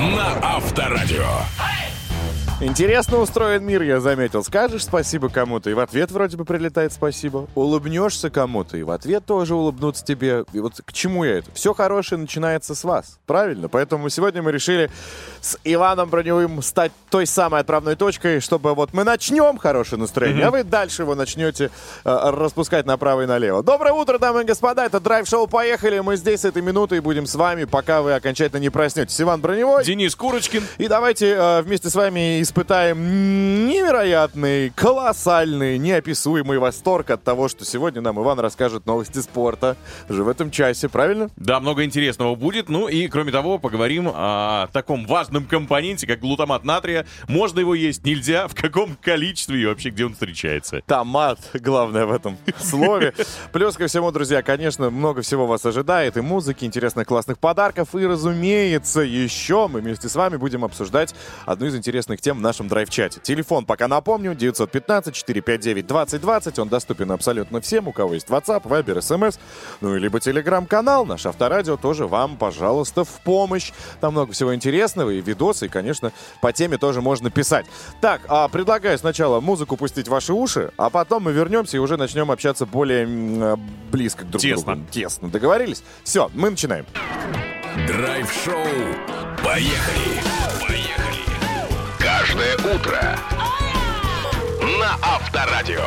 на Авторадио. Интересно устроен мир, я заметил. Скажешь спасибо кому-то, и в ответ вроде бы прилетает спасибо. Улыбнешься кому-то, и в ответ тоже улыбнуться тебе. И вот к чему я это? Все хорошее начинается с вас. Правильно? Поэтому сегодня мы решили с Иваном Броневым стать той самой отправной точкой, чтобы вот мы начнем хорошее настроение, а вы дальше его начнете э, распускать направо и налево. Доброе утро, дамы и господа. Это драйв-шоу «Поехали». Мы здесь с этой минуты и будем с вами, пока вы окончательно не проснетесь. Иван Броневой. Денис Курочкин. И давайте э, вместе с вами испытаем невероятный, колоссальный, неописуемый восторг от того, что сегодня нам Иван расскажет новости спорта. Уже в этом часе, правильно? Да, много интересного будет. Ну и, кроме того, поговорим о таком важном компоненте, как глутамат натрия. Можно его есть, нельзя, в каком количестве и вообще где он встречается. Томат, главное в этом слове. Плюс ко всему, друзья, конечно, много всего вас ожидает. И музыки, интересных классных подарков. И, разумеется, еще мы вместе с вами будем обсуждать одну из интересных тем в нашем драйв-чате. Телефон пока напомню, 915-459-2020. Он доступен абсолютно всем, у кого есть WhatsApp, Viber, SMS, ну и либо телеграм-канал. Наш авторадио тоже вам, пожалуйста, в помощь. Там много всего интересного и видосы, и, конечно, по теме тоже можно писать. Так, а предлагаю сначала музыку пустить в ваши уши, а потом мы вернемся и уже начнем общаться более э, близко друг к Тесно. другу. Тесно. Договорились? Все, мы начинаем. Драйв-шоу. Поехали. Поехали. Каждое утро на Авторадио.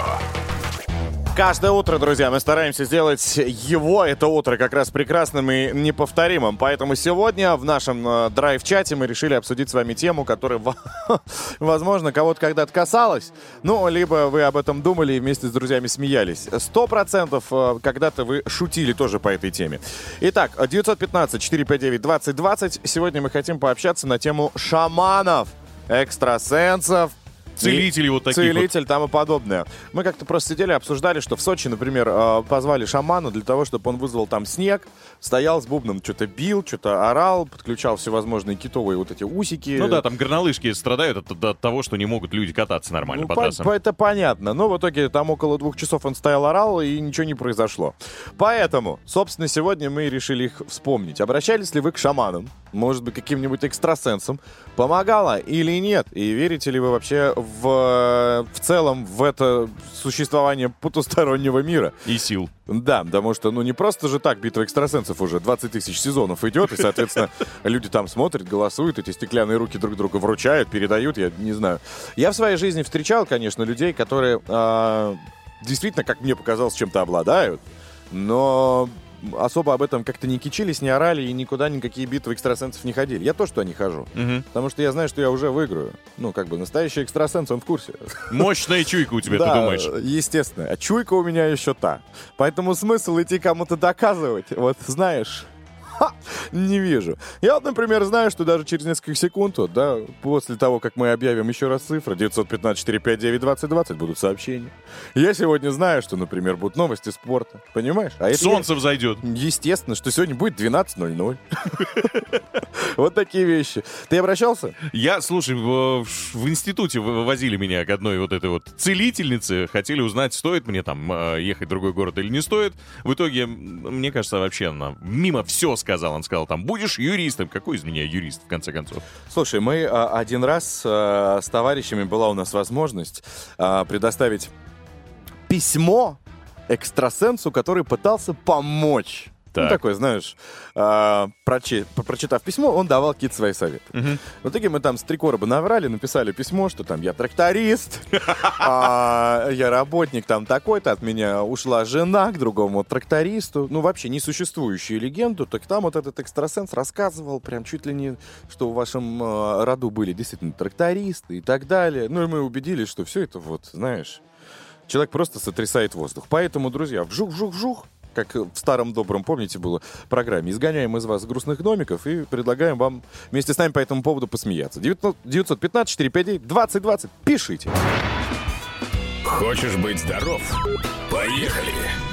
Каждое утро, друзья, мы стараемся сделать его, это утро, как раз прекрасным и неповторимым. Поэтому сегодня в нашем э, драйв-чате мы решили обсудить с вами тему, которая, во- возможно, кого-то когда-то касалась. Ну, либо вы об этом думали и вместе с друзьями смеялись. Сто процентов э, когда-то вы шутили тоже по этой теме. Итак, 915-459-2020. Сегодня мы хотим пообщаться на тему шаманов, экстрасенсов, Целители вот таких вот. Целитель там и подобное. Мы как-то просто сидели, обсуждали, что в Сочи, например, э, позвали шамана для того, чтобы он вызвал там снег, стоял с бубном, что-то бил, что-то орал, подключал всевозможные китовые вот эти усики. Ну да, там горнолыжки страдают от, от того, что не могут люди кататься нормально Ну, по по- трассам. по- это понятно. Но в итоге там около двух часов он стоял, орал, и ничего не произошло. Поэтому, собственно, сегодня мы решили их вспомнить. Обращались ли вы к шаманам? Может быть, каким-нибудь экстрасенсам? Помогало или нет? И верите ли вы вообще в, в целом в это существование потустороннего мира? И сил. Да, потому что, ну, не просто же так битва экстрасенсов уже 20 тысяч сезонов идет, и, соответственно, люди там смотрят, голосуют, эти стеклянные руки друг друга вручают, передают, я не знаю. Я в своей жизни встречал, конечно, людей, которые а, действительно, как мне показалось, чем-то обладают, но особо об этом как-то не кичились, не орали и никуда никакие битвы экстрасенсов не ходили. Я тоже туда не хожу, Мгм. потому что я знаю, что я уже выиграю. Ну, как бы настоящий экстрасенс, он в курсе. Мощная чуйка у тебя, да, ты думаешь? естественно. А чуйка у меня еще та. Поэтому смысл идти кому-то доказывать, вот знаешь, не вижу. Я вот, например, знаю, что даже через несколько секунд, вот, да, после того, как мы объявим еще раз цифры, 915-459-2020 будут сообщения. Я сегодня знаю, что, например, будут новости спорта. Понимаешь? А это я- Солнце взойдет. Естественно, что сегодня будет 12.00. Вот такие вещи. Ты обращался? Я, слушай, в, в институте возили меня к одной вот этой вот целительнице. Хотели узнать, стоит мне там э, ехать в другой город или не стоит. В итоге, мне кажется, вообще она мимо все сказала. Он сказал, там, будешь юристом. Какой из меня юрист, в конце концов? Слушай, мы а, один раз а, с товарищами была у нас возможность а, предоставить письмо экстрасенсу, который пытался помочь. Ну, Так. такой, знаешь, а, прочи- прочитав письмо, он давал какие-то свои советы. Мгм. В итоге мы там с три короба наврали, написали письмо, что там я тракторист, а, я работник там такой-то, от меня ушла жена к другому трактористу. Ну, вообще несуществующую легенду. Так там вот этот экстрасенс рассказывал прям чуть ли не, что в вашем а, роду были действительно трактористы и так далее. Ну, и мы убедились, что все это вот, знаешь, человек просто сотрясает воздух. Поэтому, друзья, вжух-вжух-вжух, как в старом добром, помните, было программе, изгоняем из вас грустных домиков и предлагаем вам вместе с нами по этому поводу посмеяться. 915-459-2020. Пишите. Хочешь быть здоров? Поехали.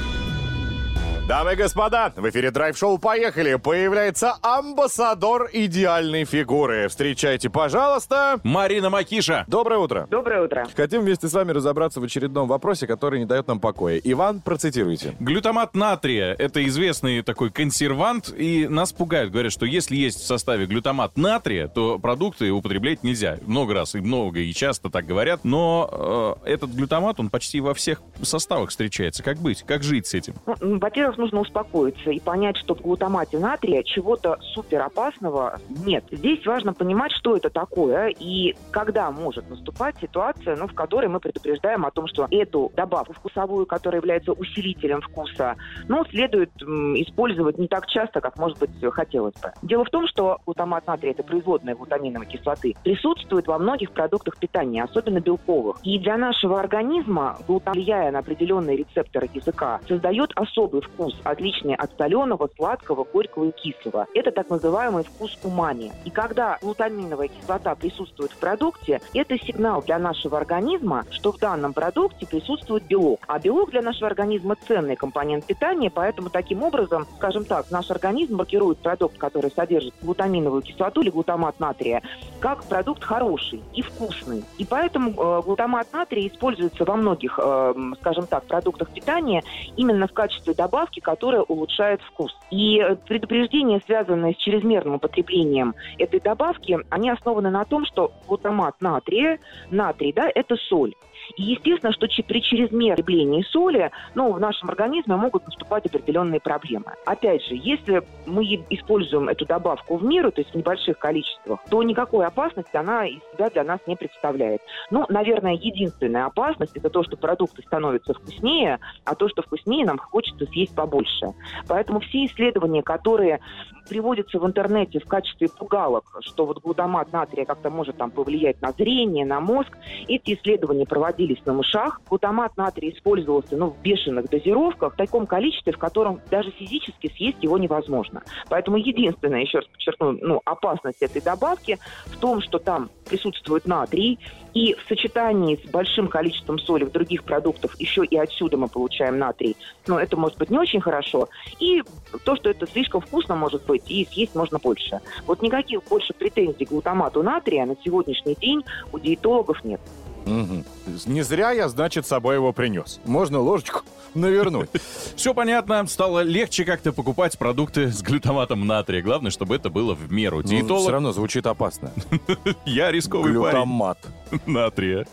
Дамы и господа, в эфире драйв-шоу «Поехали» появляется амбассадор идеальной фигуры. Встречайте, пожалуйста, Марина Макиша. Доброе утро. Доброе утро. Хотим вместе с вами разобраться в очередном вопросе, который не дает нам покоя. Иван, процитируйте. Глютамат натрия — это известный такой консервант, и нас пугают. Говорят, что если есть в составе глютамат натрия, то продукты употреблять нельзя. Много раз и много, и часто так говорят. Но э, этот глютамат, он почти во всех составах встречается. Как быть? Как жить с этим? Ну, во-первых, нужно успокоиться и понять, что в глутамате натрия чего-то супер опасного нет. Здесь важно понимать, что это такое и когда может наступать ситуация, ну, в которой мы предупреждаем о том, что эту добавку вкусовую, которая является усилителем вкуса, ну, следует м, использовать не так часто, как, может быть, хотелось бы. Дело в том, что глутамат натрия, это производная глутаминовой кислоты, присутствует во многих продуктах питания, особенно белковых. И для нашего организма, глутам, влияя на определенные рецепторы языка, создает особый вкус, отличный от соленого, сладкого, горького и кислого. Это так называемый вкус умами. И когда глутаминовая кислота присутствует в продукте, это сигнал для нашего организма, что в данном продукте присутствует белок. А белок для нашего организма ценный компонент питания, поэтому таким образом, скажем так, наш организм маркирует продукт, который содержит глутаминовую кислоту или глутамат натрия, как продукт хороший и вкусный. И поэтому э, глутамат натрия используется во многих, э, скажем так, продуктах питания именно в качестве добавки, которая улучшает вкус. И э, предупреждения, связанные с чрезмерным употреблением этой добавки, они основаны на том, что глутамат натрия, натрий, да, это соль. И естественно, что при чрезмерном потреблении соли, ну, в нашем организме могут наступать определенные проблемы. Опять же, если мы используем эту добавку в меру, то есть в небольших количествах, то никакой опасности она из себя для нас не представляет. Ну, наверное, единственная опасность это то, что продукты становятся вкуснее, а то, что вкуснее, нам хочется съесть побольше. Поэтому все исследования, которые приводятся в интернете в качестве пугалок, что вот глутамат натрия как-то может там повлиять на зрение, на мозг, эти исследования проводились на мышах. Глутамат натрия использовался ну, в бешеных дозировках, в таком количестве, в котором даже физически съесть его невозможно. Поэтому единственная, еще раз подчеркну, ну, опасность этой добавки в том, что там присутствует натрий, и в сочетании с большим количеством соли в других продуктах еще и отсюда мы получаем натрий. Но это может быть не очень хорошо. И то, что это слишком вкусно может быть, и съесть можно больше. Вот никаких больше претензий к глутамату натрия на сегодняшний день у диетологов нет. Мгм. Не зря я, значит, с собой его принес. Можно ложечку навернуть. Все понятно, стало легче как-то покупать продукты с глютаматом натрия. Главное, чтобы это было в меру. Все Диетолог, равно звучит опасно. я рисковый парень Глютамат. натрия.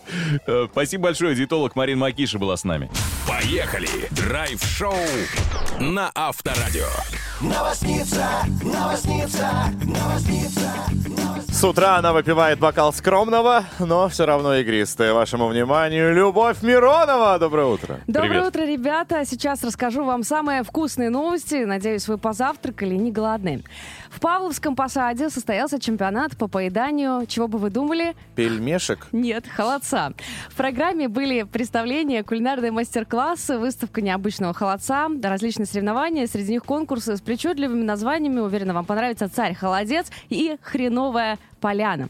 Э, Спасибо большое, диетолог Марина Макиша была с нами. Поехали! Драйв-шоу на Авторадио. С утра она выпивает бокал скромного, но все равно игристое. Вашему вниманию, Любовь Миронова. Доброе утро. Доброе Привет. утро, ребята. Сейчас расскажу вам самые вкусные новости. Надеюсь, вы позавтракали, не голодны. В Павловском посаде состоялся чемпионат по поеданию, чего бы вы думали? Пельмешек. Нет, холодца. В программе были представления, кулинарные мастер-классы, выставка необычного холодца, различные соревнования, среди них конкурсы с причудливыми названиями. Уверена, вам понравится «Царь-холодец» и «Хреновая поляна».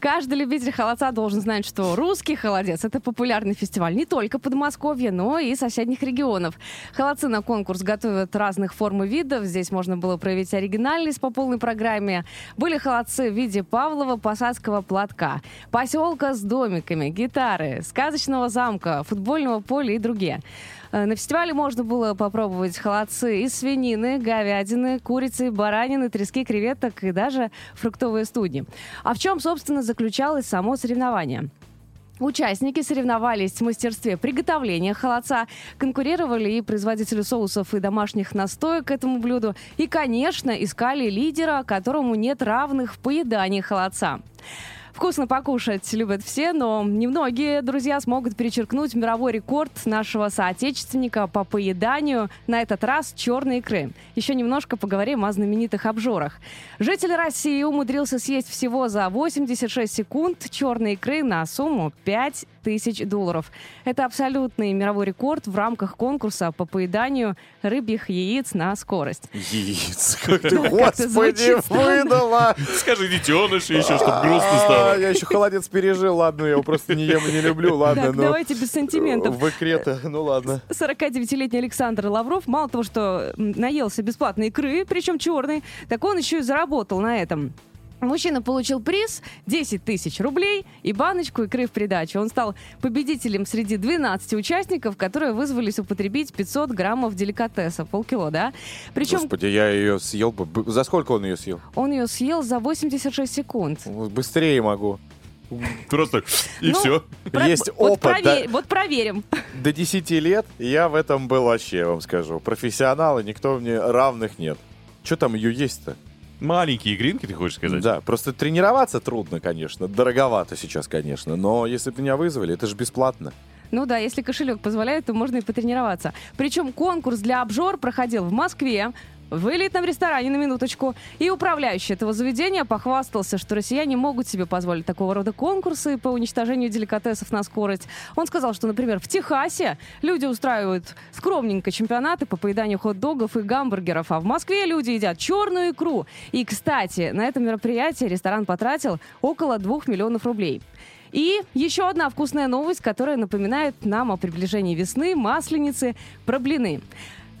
Каждый любитель холодца должен знать, что русский холодец – это популярный фестиваль не только Подмосковья, но и соседних регионов. Холодцы на конкурс готовят разных форм и видов. Здесь можно было проявить оригинальность по полной программе. Были холодцы в виде Павлова посадского платка, поселка с домиками, гитары, сказочного замка, футбольного поля и другие. Э, На фестивале можно было попробовать холодцы из свинины, говядины, курицы, баранины, трески, креветок и даже фруктовые студни. А в чем, собственно, заключалось само соревнование? Участники соревновались в мастерстве приготовления холодца, конкурировали и производители соусов и домашних настоек к этому блюду, и, конечно, искали лидера, которому нет равных в поедании холодца. Вкусно покушать любят все, но немногие друзья смогут перечеркнуть мировой рекорд нашего соотечественника по поеданию, на этот раз черной икры. Еще немножко поговорим о знаменитых обжорах. Житель России умудрился съесть всего за 86 секунд черной икры на сумму 5 тысяч долларов. Это абсолютный мировой рекорд в рамках конкурса по поеданию рыбьих яиц на скорость. Яиц, как ты, господи, выдала! Скажи детеныш еще, чтобы грустно А, стало. Я еще холодец пережил, ладно, я его просто не ем и не люблю, ладно, Так, давайте без сантиментов. В икре-то, ну ладно. 49-летний Александр Лавров мало того, что наелся бесплатной икры, причем черной, так он еще и заработал на этом. Мужчина получил приз 10 тысяч рублей и баночку икры в придачу. Он стал победителем среди 12 участников, которые вызвались употребить 500 граммов деликатеса, полкило, да? Причем Господи, я ее съел бы. За сколько он ее съел? он ее съел за 86 секунд. Быстрее могу. Просто и Ну, все. Про- Есть вот, опыт, прове- да? вот проверим. До 10 лет я в этом был вообще, я вам скажу. Профессионал, и никто мне равных нет. Что там ее есть-то? Маленькие гринки, ты хочешь сказать? Да, просто тренироваться трудно, конечно. Дороговато сейчас, конечно. Но если бы меня вызвали, это же бесплатно. Ну да, если кошелек позволяет, то можно и потренироваться. Причем конкурс для обжор проходил в Москве, в элитном ресторане на минуточку. И управляющий этого заведения похвастался, что россияне могут себе позволить такого рода конкурсы по уничтожению деликатесов на скорость. Он сказал, что, например, в Техасе люди устраивают скромненько чемпионаты по поеданию хот-догов и гамбургеров, а в Москве люди едят черную икру. И, кстати, на это мероприятие ресторан потратил около 2 миллионов рублей. И еще одна вкусная новость, которая напоминает нам о приближении весны, масленицы, про блины.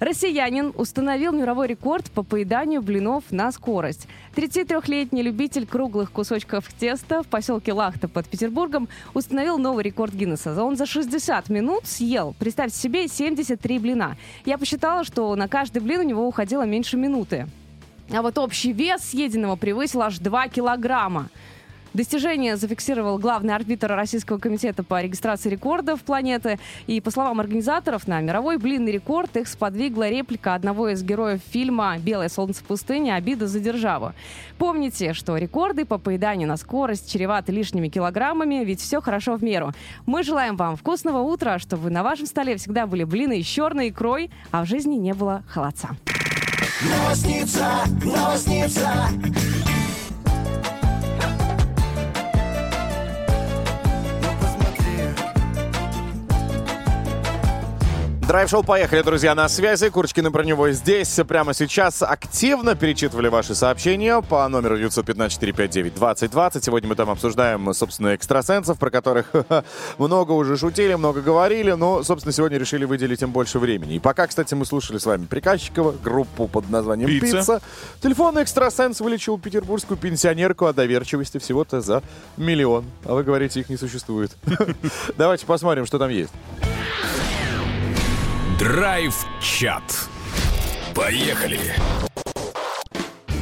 Россиянин установил мировой рекорд по поеданию блинов на скорость. 33-летний любитель круглых кусочков теста в поселке Лахта под Петербургом установил новый рекорд Гиннесса. Он за 60 минут съел, представьте себе, 73 блина. Я посчитала, что на каждый блин у него уходило меньше минуты. А вот общий вес съеденного превысил аж 2 килограмма. Достижение зафиксировал главный арбитр Российского комитета по регистрации рекордов планеты. И, по словам организаторов, на мировой блинный рекорд их сподвигла реплика одного из героев фильма «Белое солнце пустыни. Обида за державу». Помните, что рекорды по поеданию на скорость чреваты лишними килограммами, ведь все хорошо в меру. Мы желаем вам вкусного утра, чтобы на вашем столе всегда были блины с черной икрой, а в жизни не было холодца. Новосница, новосница. Драйв-шоу «Поехали», друзья, на связи. Курочкин про него здесь. Прямо сейчас активно перечитывали ваши сообщения по номеру 915-459-2020. Сегодня мы там обсуждаем, собственно, экстрасенсов, про которых много уже шутили, много говорили, но, собственно, сегодня решили выделить им больше времени. И пока, кстати, мы слушали с вами Приказчикова, группу под названием «Пицца». «Пицца», телефонный экстрасенс вылечил петербургскую пенсионерку от доверчивости всего-то за миллион. А вы говорите, их не существует. Давайте посмотрим, что там есть. Драйв-чат. Поехали.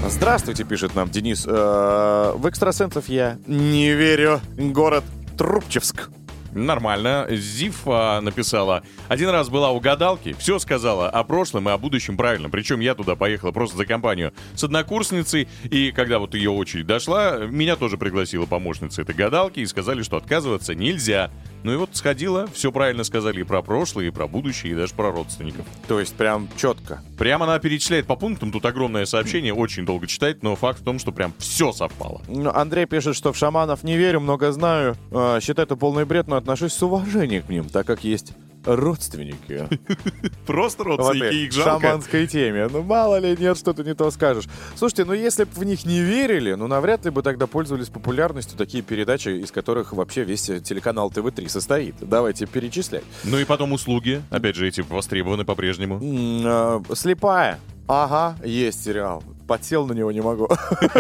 Здравствуйте, пишет нам Денис. Э, В экстрасенсов я не верю. Город Трубчевск. Нормально. Зифа написала. Один раз была у гадалки, все сказала о прошлом и о будущем правильно. Причем я туда поехала просто за компанию с однокурсницей. И когда вот ее очередь дошла, меня тоже пригласила помощница этой гадалки и сказали, что отказываться нельзя. Ну и вот сходила, все правильно сказали и про прошлое, и про будущее, и даже про родственников. То есть прям четко. Прямо она перечисляет по пунктам, тут огромное сообщение, очень долго читать, но факт в том, что прям все совпало. Ну, Андрей пишет, что в шаманов не верю, много знаю. Э, Считаю это полный бред, но отношусь с уважением к ним, так как есть родственники. Просто родственники, их жалко. шаманской теме. Ну, мало ли, нет, что-то не то скажешь. Слушайте, ну, если бы в них не верили, ну, навряд ли бы тогда пользовались популярностью такие передачи, из которых вообще весь э, телеканал ТВ-3 состоит. Давайте перечислять. Ну и потом услуги, опять же, эти востребованы по-прежнему. Э, Слепая. Ага, есть сериал. Подсел на него не могу.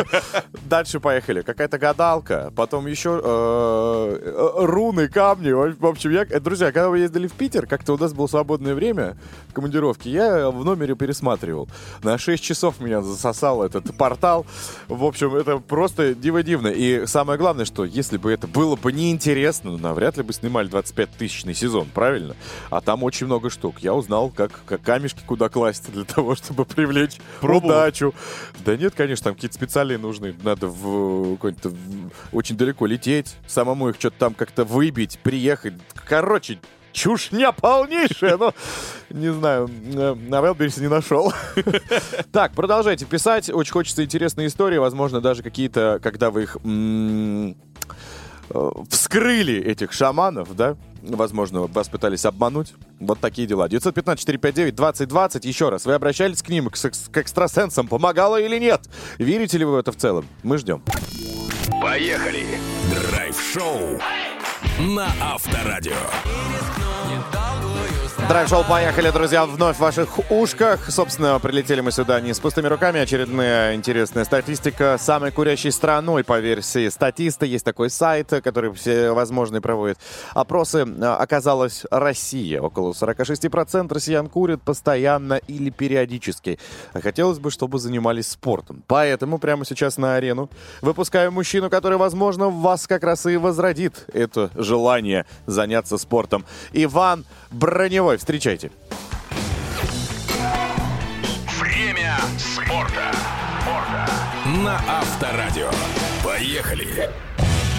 Дальше поехали. Какая-то гадалка. Потом еще э, э, руны, камни. В общем, я, э, друзья, когда вы ездили в Питер, как-то у нас было свободное время в командировке, я в номере пересматривал. На 6 часов меня засосал этот портал. В общем, это просто диво-дивно. И самое главное, что если бы это было бы неинтересно, ну, навряд ли бы снимали 25-тысячный сезон, правильно? А там очень много штук. Я узнал, как, как камешки куда класть для того, чтобы привлечь Пробовал? удачу. Да нет, конечно, там какие-то специальные нужны. Надо в, в- очень далеко лететь, самому их что-то там как-то выбить, приехать. Короче, чушня полнейшая, но не знаю, э, на Wildberries не нашел. Так, продолжайте писать. Очень хочется интересные истории, возможно, даже какие-то, когда вы их э, вскрыли этих шаманов, да? Возможно, вас пытались обмануть. Вот такие дела. 915-459-2020. Еще раз, вы обращались к ним, к, к экстрасенсам? Помогало или нет? Верите ли вы в это в целом? Мы ждем. Поехали! Драйв-шоу на Авторадио. Драйв-шоу «Поехали», друзья, вновь в ваших ушках. Собственно, прилетели мы сюда не с пустыми руками. Очередная интересная статистика. Самой курящей страной, по версии статиста, есть такой сайт, который все возможные проводит опросы, оказалась Россия. Около 46% россиян курят постоянно или периодически. Хотелось бы, чтобы занимались спортом. Поэтому прямо сейчас на арену выпускаем мужчину, который, возможно, в вас как раз и возродит это желание заняться спортом. Иван Броневой, встречайте. Время спорта. На Авторадио. Поехали!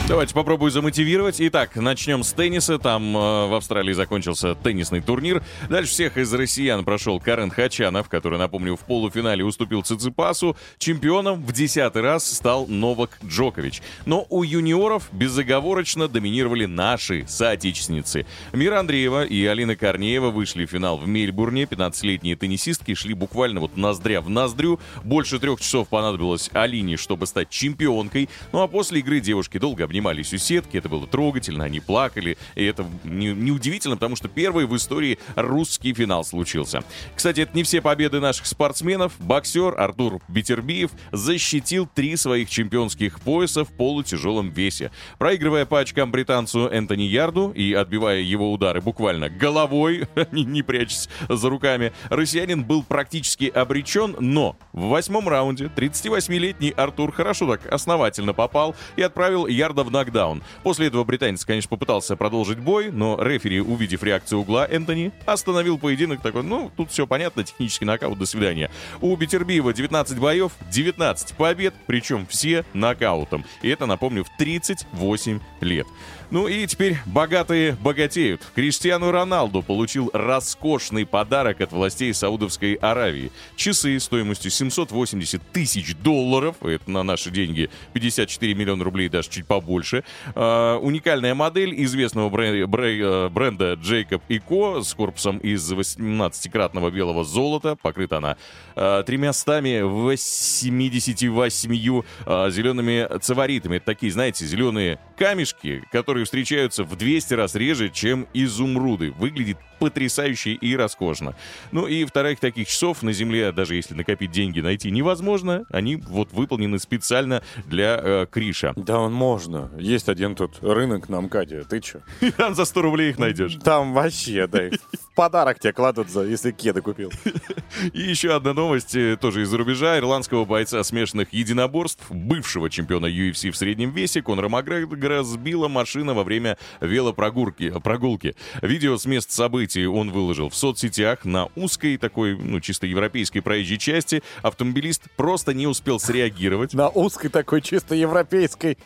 Давайте попробую замотивировать. Итак, начнем с тенниса. Там э, в Австралии закончился теннисный турнир. Дальше всех из россиян прошел Карен Хачанов, который, напомню, в полуфинале уступил Циципасу. Чемпионом в десятый раз стал Новак Джокович. Но у юниоров безоговорочно доминировали наши соотечественницы. Мира Андреева и Алина Корнеева вышли в финал в Мельбурне. 15-летние теннисистки шли буквально вот ноздря в ноздрю. Больше трех часов понадобилось Алине, чтобы стать чемпионкой. Ну а после игры девушки долго обнимались у сетки. Это было трогательно, они плакали. И это не- неудивительно, потому что первый в истории русский финал случился. Кстати, это не все победы наших спортсменов. Боксер Артур Бетербиев защитил три своих чемпионских пояса в полутяжелом весе. Проигрывая по очкам британцу Энтони Ярду и отбивая его удары буквально головой, не, не прячась за руками, россиянин был практически обречен, но в восьмом раунде 38-летний Артур хорошо так основательно попал и отправил Ярда в нокдаун. После этого британец, конечно, попытался продолжить бой, но рефери, увидев реакцию угла Энтони, остановил поединок такой, ну, тут все понятно, технический нокаут, до свидания. У Бетербиева 19 боев, 19 побед, причем все нокаутом. И это, напомню, в 38 лет. Ну и теперь богатые богатеют. Криштиану Роналду получил роскошный подарок от властей Саудовской Аравии. Часы стоимостью 780 тысяч долларов, это на наши деньги 54 миллиона рублей, даже чуть побольше. А, уникальная модель известного брен- бре- э, бренда Jacob Co. с корпусом из 18-кратного белого золота. Покрыта она э, 388 э, зелеными циваритами. Это такие, знаете, зеленые камешки, которые встречаются в 200 раз реже, чем изумруды. Выглядит потрясающе и роскошно. Ну и вторых таких часов на Земле, даже если накопить деньги, найти невозможно. Они вот выполнены специально для э, Криша. Да, он можно. Есть один тут рынок на МКАДе. Ты чё? Там за 100 рублей их найдешь. Там вообще, да, в подарок тебе кладут, за, если кеды купил. И еще одна новость, э, тоже из-за рубежа. Ирландского бойца смешанных единоборств, бывшего чемпиона UFC в среднем весе, Конора Макгрегора сбила машина во время велопрогулки. Прогулки. Видео с мест событий он выложил в соцсетях на узкой такой, ну, чисто европейской проезжей части. Автомобилист просто не успел среагировать. На узкой такой чисто европейской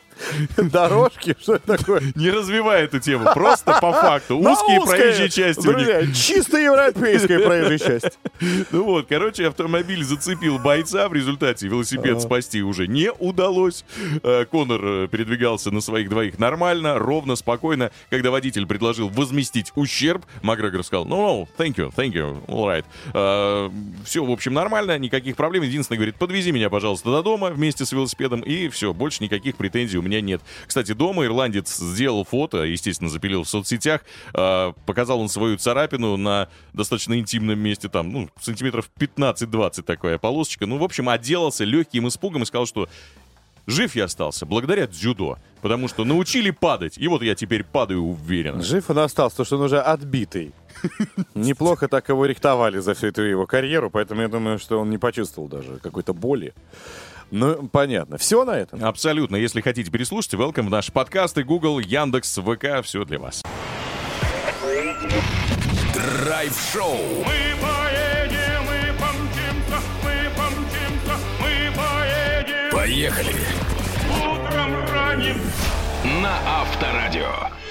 дорожке, что это такое? Не развивая эту тему, просто по факту. Узкие проезжие части. Друзья, чисто европейская проезжая часть. Ну вот, короче, автомобиль зацепил бойца, в результате велосипед спасти уже не удалось. Э, Конор э, передвигался на своих двоих нормально, ровно, спокойно. Когда водитель предложил возместить ущерб, Макгрегор сказал, ну, no, thank you, thank you, all right. все, в общем, нормально, никаких проблем. Единственное, говорит, подвези меня, пожалуйста, до дома вместе с велосипедом, и все, больше никаких претензий у меня нет. Кстати, дома ирландец сделал фото, естественно, запилил в соцсетях, э, показал он свою царапину на достаточно интимном месте, там, ну, сантиметров 15-20 такая полосочка. Ну, в общем, отделался легким испугом и сказал, что жив я остался благодаря дзюдо, потому что научили падать, и вот я теперь падаю уверенно. Жив он остался, потому что он уже отбитый. Неплохо так его рихтовали за всю эту его карьеру, поэтому я думаю, что он не почувствовал даже какой-то боли. Ну, понятно. Все на этом? Абсолютно. Если хотите переслушать, welcome в наши подкасты, Google, Яндекс, ВК, все для вас. Драйв-шоу. Мы поедем, мы помчимся, мы помчимся, мы поедем. Поехали. На Авторадио.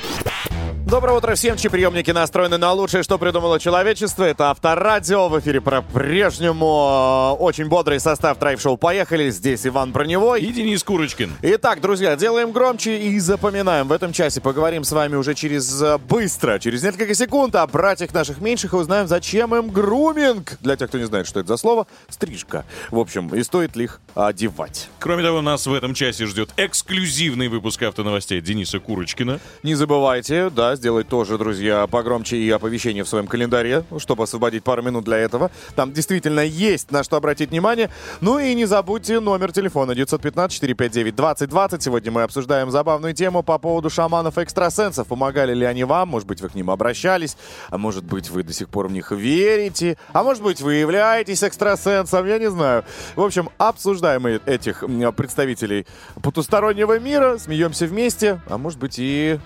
Доброе утро всем, чьи приемники настроены на лучшее, что придумало человечество. Это Авторадио. В эфире по-прежнему очень бодрый состав драйв-шоу «Поехали». Здесь Иван Броневой. И Денис Курочкин. Итак, друзья, делаем громче и запоминаем. В этом часе поговорим с вами уже через э, быстро, через несколько секунд о братьях наших меньших и узнаем, зачем им груминг. Для тех, кто не знает, что это за слово, стрижка. В общем, и стоит ли их одевать. Кроме того, нас в этом часе ждет эксклюзивный выпуск автоновостей Дениса Курочкина. Не забывайте, да, сделать тоже, друзья, погромче и оповещение в своем календаре, чтобы освободить пару минут для этого. Там действительно есть на что обратить внимание. Ну и не забудьте номер телефона 915-459-2020. Сегодня мы обсуждаем забавную тему по поводу шаманов-экстрасенсов. Помогали ли они вам? Может быть, вы к ним обращались? А может быть, вы до сих пор в них верите? А может быть, вы являетесь экстрасенсом? Я не знаю. В общем, обсуждаем этих представителей потустороннего мира, смеемся вместе, а может быть и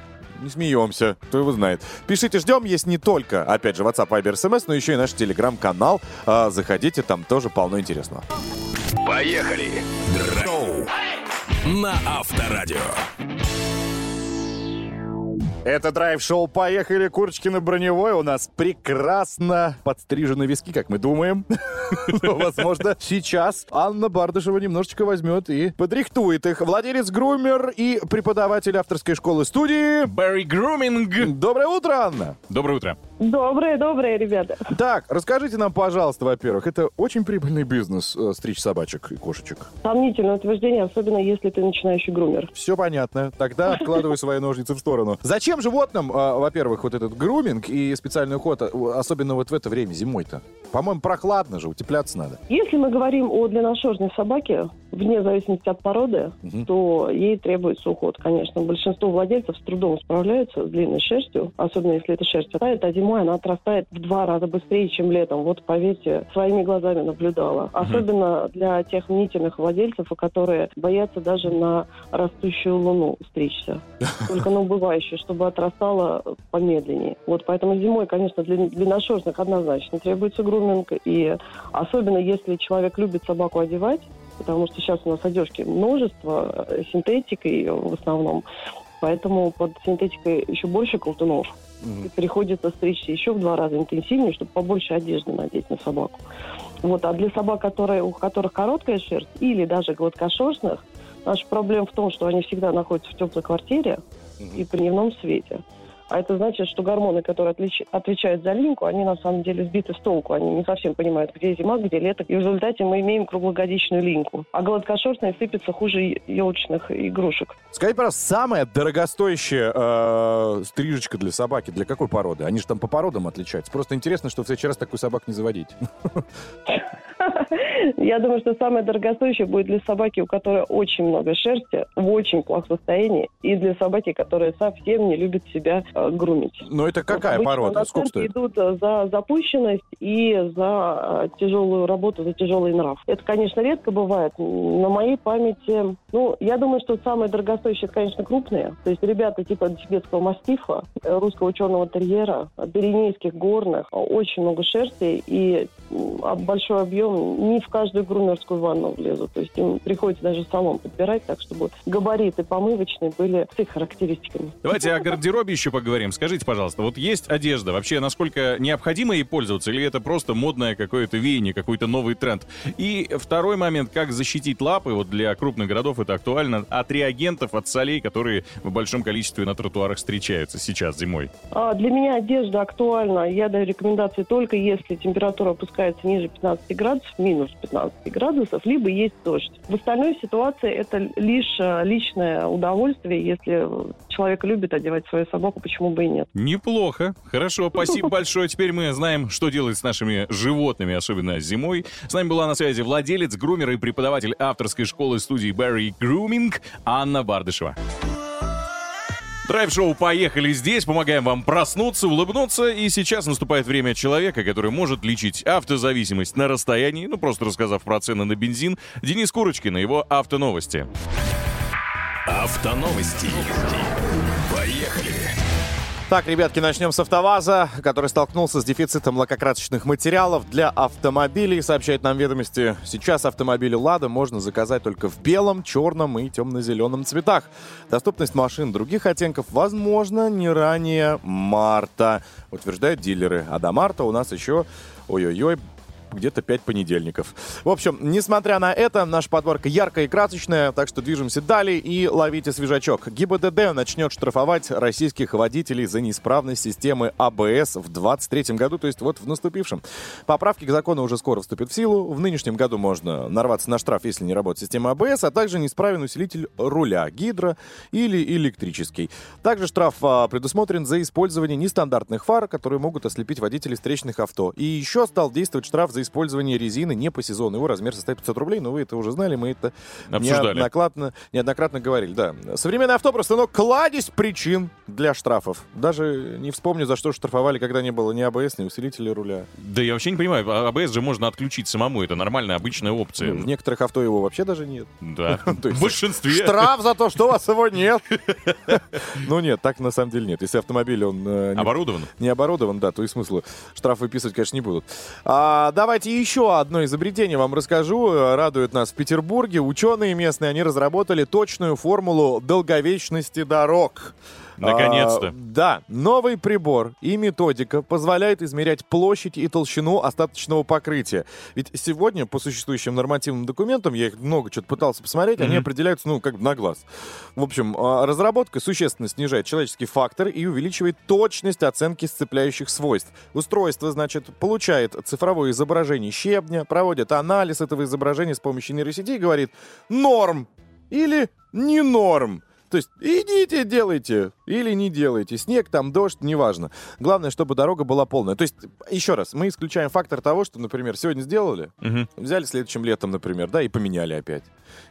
не смеемся, кто его знает. Пишите, ждем. Есть не только, опять же, WhatsApp, Viber, SMS, но еще и наш телеграм-канал. А, заходите, там тоже полно интересного. Поехали! Драйв-шоу на Авторадио. Это драйв-шоу «Поехали, Курочкина броневой». У нас прекрасно подстрижены виски, как мы думаем. Но, возможно, сейчас Анна Бардышева немножечко возьмет и подрихтует их. Владелец грумер и преподаватель авторской школы студии. Барри Груминг. Доброе утро, Анна. Доброе утро. Доброе, доброе, ребята. Так, расскажите нам, пожалуйста, во-первых, это очень прибыльный бизнес э, стричь собачек и кошечек. Сомнительное утверждение, особенно если ты начинающий грумер. Все понятно. Тогда откладывай свои ножницы в сторону. Зачем животным, а, во-первых, вот этот груминг и специальный уход, а, особенно вот в это время, зимой-то? По-моему, прохладно же, утепляться надо. Если мы говорим о длинношерстной собаке, вне зависимости от породы, Мгм. то ей требуется уход, конечно. Большинство владельцев с трудом справляются с длинной шерстью, особенно если эта шерсть отрастает, а зимой она отрастает в два раза быстрее, чем летом. Вот, поверьте, своими глазами наблюдала. Особенно для тех мнительных владельцев, которые боятся даже на растущую луну стричься. Только на убывающую, чтобы отрастала помедленнее. Вот поэтому зимой, конечно, для длинношерстных однозначно требуется груминг. И особенно если человек любит собаку одевать, потому что сейчас у нас одежки множество, э, синтетикой в основном, поэтому под синтетикой еще больше колтунов. И приходится стричься еще в два раза интенсивнее, чтобы побольше одежды надеть на собаку. Вот, а для собак, которые, у которых короткая шерсть или даже гладкошерстных, наша проблема в том, что они всегда находятся в теплой квартире и при дневном свете. А это значит, что гормоны, которые отлич- отвечают за линьку, они на самом деле сбиты с толку. Они не совсем понимают, где зима, где лето. И в результате мы имеем круглогодичную линьку. А гладкошерстные сыпятся хуже елочных игрушек. Скажи, пожалуйста, самая дорогостоящая э, стрижечка для собаки, для какой породы? Они же там по породам отличаются. Просто интересно, что в следующий раз такую собак не заводить. Я думаю, что самое дорогостоящее будет для собаки, у которой очень много шерсти, в очень плохом состоянии, и для собаки, которая совсем не любит себя э, грумить. Но это какая Вот порода? Сколько стоит? идут э, за запущенность и за э, тяжелую работу, за тяжелый нрав. Это, конечно, редко бывает. На моей памяти, ну, я думаю, что самые дорогостоящие, это, конечно, крупные. То есть ребята типа тибетского мастифа, русского черного терьера, пиренейских горных, очень много шерсти и а большой объем не в каждую грумерскую ванну влезут. То есть им приходится даже салон подбирать так, чтобы габариты помывочные были с их характеристиками. Давайте о гардеробе еще поговорим. Скажите, пожалуйста, вот есть одежда, вообще насколько необходимо ей пользоваться, или это просто модное какое-то веяние, какой-то новый тренд? И второй момент, как защитить лапы, вот для крупных городов это актуально, от реагентов, от солей, которые в большом количестве на тротуарах встречаются сейчас зимой. А, Для меня одежда актуальна. Я даю рекомендации только если температура опускается ниже 15 градусов, минус 15 градусов, либо есть дождь. В остальной ситуации это лишь э, личное удовольствие. Если человек любит одевать свою собаку, почему бы и нет. Неплохо. Хорошо, спасибо большое. Теперь мы знаем, что делать с нашими животными, особенно зимой. С нами была на связи владелец, грумер и преподаватель авторской школы студии Barry Grooming Анна Бардышева. Драйв-шоу «Поехали здесь», помогаем вам проснуться, улыбнуться, и сейчас наступает время человека, который может лечить автозависимость на расстоянии, ну просто рассказав про цены на бензин, Денис Курочкин и его автоновости. Автоновости. Поехали! Так, ребятки, начнем с АвтоВАЗа, который столкнулся с дефицитом лакокрасочных материалов для автомобилей. Сообщает нам ведомости, сейчас автомобили «Лада» можно заказать только в белом, черном и темно-зеленом цветах. Доступность машин других оттенков возможно не ранее марта, утверждают дилеры. А до марта у нас еще, ой-ой-ой, где-то 5 понедельников. В общем, несмотря на это, наша подборка яркая и красочная, так что движемся далее и ловите свежачок. ГИБДД начнет штрафовать российских водителей за неисправность системы АБС в 2023 году, то есть вот в наступившем. Поправки к закону уже скоро вступят в силу. В нынешнем году можно нарваться на штраф, если не работает система АБС, а также неисправен усилитель руля, гидро или электрический. Также штраф а, предусмотрен за использование нестандартных фар, которые могут ослепить водителей встречных авто. И еще стал действовать штраф за использование резины не по сезону. Его размер составит 500 рублей, но вы это уже знали, мы это Обсуждали. неоднократно, неоднократно говорили. Да. Современное авто просто, ну, кладезь причин для штрафов. Даже не вспомню, за что штрафовали, когда не было ни АБС, ни усилителя руля. Да я вообще не понимаю, а- АБС же можно отключить самому, это нормальная обычная опция. Ну, в некоторых авто его вообще даже нет. Да, в большинстве. Штраф за то, что у вас его нет. Ну нет, так на самом деле нет. Если автомобиль, он э, Оборудован. не оборудован, да, то и смысла штраф выписывать, конечно, не будут. А, давайте еще одно изобретение вам расскажу. Радует нас в Петербурге. Ученые местные, они разработали точную формулу долговечности дорог. Наконец-то. А, да, новый прибор и методика позволяют измерять площадь и толщину остаточного покрытия. Ведь сегодня по существующим нормативным документам, я их много что-то пытался посмотреть, они Мгм. определяются, ну, как бы на глаз. В общем, а, разработка существенно снижает человеческий фактор и увеличивает точность оценки сцепляющих свойств. Устройство, значит, получает цифровое изображение щебня, проводит анализ этого изображения с помощью нейросети и говорит «норм» или «не норм». То есть идите, делайте или не делайте. Снег там, дождь, неважно. Главное, чтобы дорога была полная. То есть, еще раз, мы исключаем фактор того, что, например, сегодня сделали, Мгм. взяли следующим летом, например, да, и поменяли опять.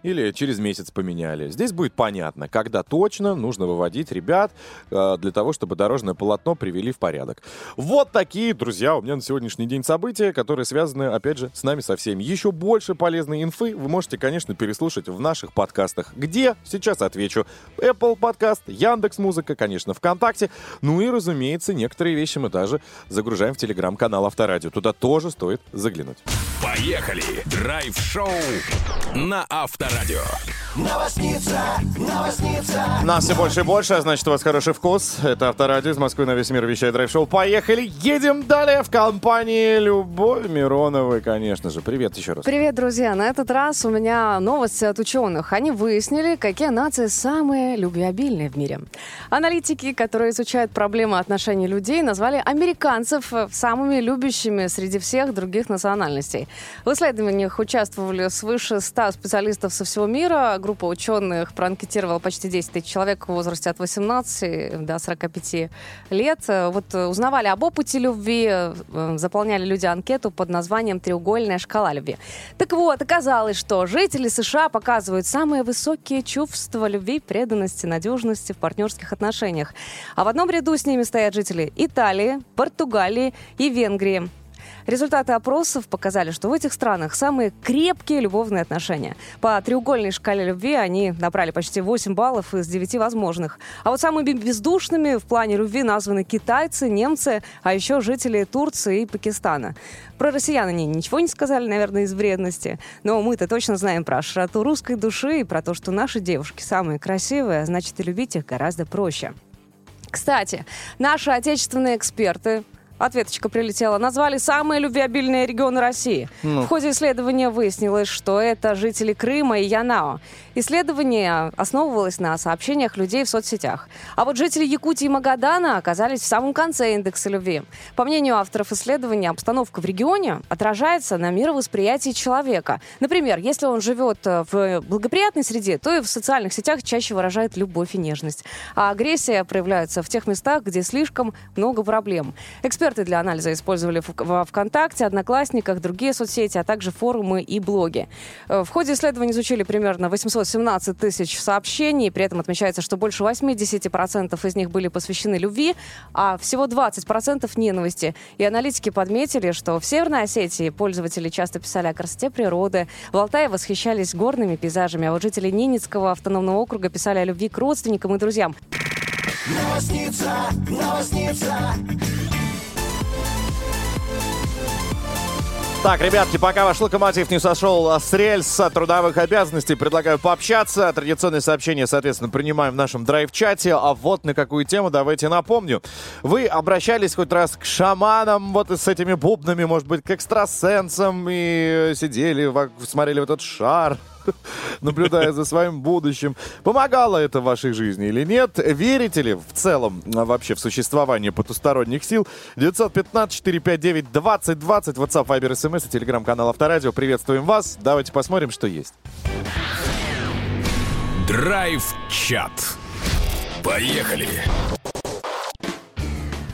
Или через месяц поменяли. Здесь будет понятно, когда точно нужно выводить ребят э, для того, чтобы дорожное полотно привели в порядок. Вот такие, друзья, у меня на сегодняшний день события, которые связаны, опять же, с нами со всеми. Еще больше полезной инфы вы можете, конечно, переслушать в наших подкастах. Где? Сейчас отвечу. Apple подкаст, Яндекс Музыка, конечно, ВКонтакте. Ну и, разумеется, некоторые вещи мы даже загружаем в телеграм-канал Авторадио. Туда тоже стоит заглянуть. Поехали! Драйв-шоу на Авторадио. Новосница, новосница. Нас все больше и больше, а значит, у вас хороший вкус. Это Авторадио из Москвы на весь мир вещает драйв-шоу. Поехали! Едем далее в компании Любовь Мироновой, конечно же. Привет еще раз. Привет, друзья! На этот раз у меня новость от ученых. Они выяснили, какие нации самые любвеобильные в мире. Аналитики, которые изучают проблемы отношений людей, назвали американцев самыми любящими среди всех других национальностей. В исследованиях участвовали свыше 100 специалистов со всего мира. Группа ученых проанкетировала почти 10 тысяч человек в возрасте от 18 до 45 лет. Вот э, узнавали об опыте любви, э, заполняли люди анкету под названием «Треугольная шкала любви». Так вот, оказалось, что жители США показывают самые высокие чувства любви, преданности, надежности в партнерских отношениях. А в одном ряду с ними стоят жители Италии, Португалии и Венгрии. Результаты опросов показали, что в этих странах самые крепкие любовные отношения. По треугольной шкале любви они набрали почти 8 баллов из 9 возможных. А вот самыми бездушными в плане любви названы китайцы, немцы, а еще жители Турции и Пакистана. Про россиян они ничего не сказали, наверное, из вредности. Но мы-то точно знаем про широту русской души и про то, что наши девушки самые красивые, а значит и любить их гораздо проще. Кстати, наши отечественные эксперты Ответочка прилетела. Назвали самые любвеобильные регионы России. В ходе исследования выяснилось, что это жители Крыма и Янао. Исследование основывалось на сообщениях людей в соцсетях. А вот жители Якутии и Магадана оказались в самом конце индекса любви. По мнению авторов исследования, обстановка в регионе отражается на мировосприятии человека. Например, если он живет э, в благоприятной среде, то и в социальных сетях чаще выражает любовь и нежность. А агрессия проявляется в тех местах, где слишком много проблем. Эксперты для анализа использовали во ВКонтакте, Одноклассниках, другие соцсети, а также форумы и блоги. Э, В ходе исследования изучили примерно 817 тысяч сообщений. При этом отмечается, что больше 80% из них были посвящены любви, а всего 20% ненависти. И аналитики подметили, что в Северной Осетии пользователи часто писали о красоте природы, в Алтае восхищались горными пейзажами, а вот жители Ненецкого автономного округа писали о любви к родственникам и друзьям. Новосница, новосница. Так, ребятки, пока ваш локомотив не сошел с рельс трудовых обязанностей, предлагаю пообщаться. Традиционные сообщения, соответственно, принимаем в нашем драйв-чате. А вот на какую тему, давайте напомню. Вы обращались хоть раз к шаманам, вот с этими бубнами, может быть, к экстрасенсам, и сидели, смотрели в этот шар, наблюдая за своим будущим. Помогало это в вашей жизни или нет? Верите ли в целом а, вообще в существование потусторонних сил? 915-459-2020, WhatsApp, Viber, SMS и телеграм-канал Авторадио. Приветствуем вас. Давайте посмотрим, что есть. Драйв-чат. Поехали.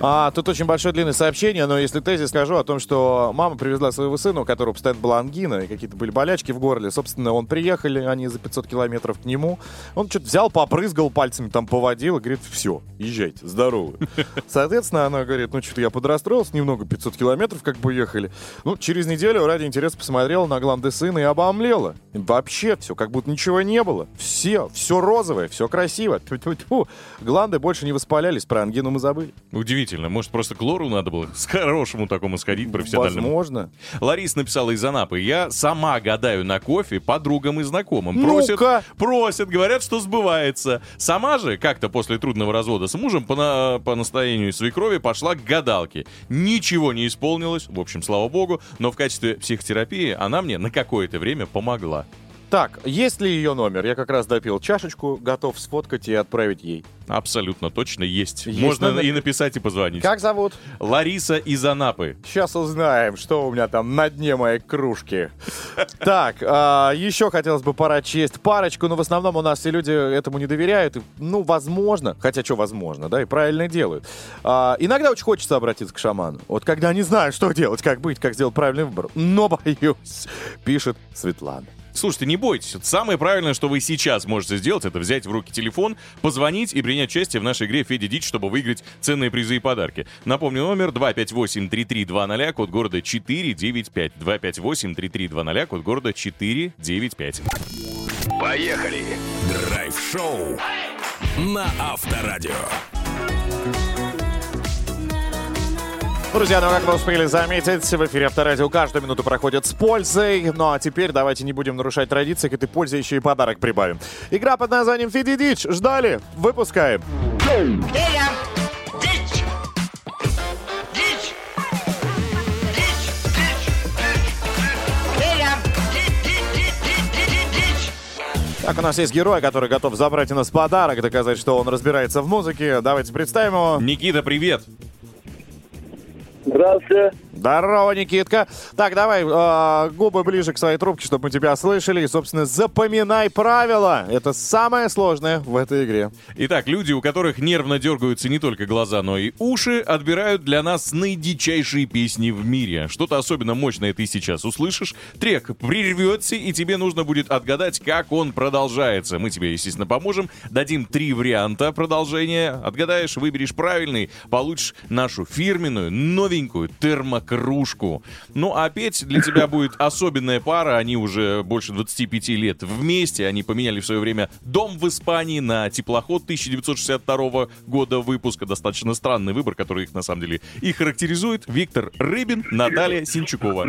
А, тут очень большое длинное сообщение, но если тезис скажу о том, что мама привезла своего сына, у которого постоянно была ангина, и какие-то были болячки в горле. Собственно, он приехали, они за 500 километров к нему. Он что-то взял, попрызгал пальцами, там поводил и говорит, все, езжайте, здоровы. Соответственно, она говорит, ну что-то я подрастроился немного, 500 километров как бы ехали. Ну, через неделю ради интереса посмотрела на гланды сына и обомлела. И Вообще все, как будто ничего не было. Все, все розовое, все красиво. Тьфу-тьфу-тьфу. Гланды больше не воспалялись, про ангину мы забыли. Удивительно. Может, просто к лору надо было с хорошему такому сходить, профессиональному. Возможно. Лариса написала из Анапы. Я сама гадаю на кофе подругам и знакомым. Просят, просят, говорят, что сбывается. Сама же как-то после трудного развода с мужем по, на- по настоянию свекрови пошла к гадалке. Ничего не исполнилось, в общем, слава богу, но в качестве психотерапии она мне на какое-то время помогла. Так, есть ли ее номер? Я как раз допил чашечку, готов сфоткать и отправить ей. Абсолютно точно есть. Есть Можно номер? и написать, и позвонить. Как зовут? Лариса из Анапы. Сейчас узнаем, что у меня там на дне моей кружки. Так, а, еще хотелось бы прочесть парочку, но в основном у нас все люди этому не доверяют. Ну, возможно, хотя что возможно, да, и правильно делают. А, Иногда очень хочется обратиться к шаману. Вот когда не знаю, что делать, как быть, как сделать правильный выбор. Но боюсь, пишет Светлана. Слушайте, не бойтесь. Самое правильное, что вы сейчас можете сделать, это взять в руки телефон, позвонить и принять участие в нашей игре Феди Дич, чтобы выиграть ценные призы и подарки. Напомню, номер 258-3320, код города 495. 258-3320, код города 495. Поехали. Драйв-шоу на Авторадио. Друзья, ну как вы успели заметить, в эфире Авторадио каждую минуту проходит с пользой. Ну а теперь давайте не будем нарушать традиции, к этой пользе еще и подарок прибавим. Игра под названием Фиди Дич. Ждали? Выпускаем. Так, у нас есть герой, который готов забрать у нас подарок, доказать, что он разбирается в музыке. Давайте представим его. Никита, привет! Здравствуйте. Здорово, Никитка. Так, давай, э, губы ближе к своей трубке, чтобы мы тебя слышали. И, собственно, запоминай правила. Это самое сложное в этой игре. Итак, люди, у которых нервно дергаются не только глаза, но и уши, отбирают для нас наидичайшие песни в мире. Что-то особенно мощное ты сейчас услышишь. Трек прервется, и тебе нужно будет отгадать, как он продолжается. Мы тебе, естественно, поможем. Дадим три варианта продолжения. Отгадаешь, выберешь правильный, получишь нашу фирменную, новенькую термокружку. Ну, а петь для тебя будет особенная пара. Они уже больше 25 лет вместе. Они поменяли в свое время дом в Испании на теплоход 1962 года выпуска. Достаточно странный выбор, который их, на самом деле, и характеризует. Виктор Рыбин, Наталья Синчукова.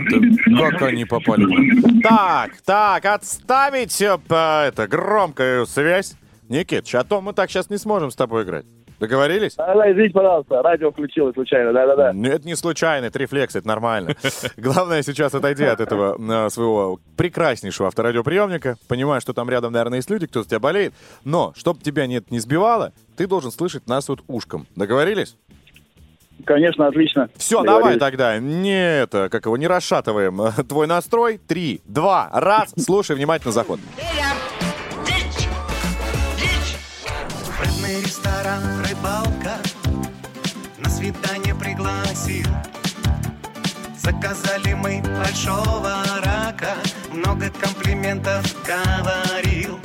Как они попали? Так, так, отставить э, п- это громкую связь. Никит, а то мы так сейчас не сможем с тобой играть. Договорились? Да, извините, пожалуйста, радио включилось случайно, да-да-да. Ну, Это не случайно, это рефлекс, это нормально. Главное сейчас отойди от этого э, своего прекраснейшего авторадиоприемника. Понимаю, что там рядом, наверное, есть люди, кто за тебя болеет. Но, чтобы тебя не, не сбивало, ты должен слышать нас вот ушком. Договорились? Конечно, отлично. Все, давай тогда. Не это, как его, не расшатываем. э, Твой настрой. Три, два, раз. Слушай внимательно заход. Ресторан, свидание пригласил. Заказали мы большого рака Много комплиментов говорил.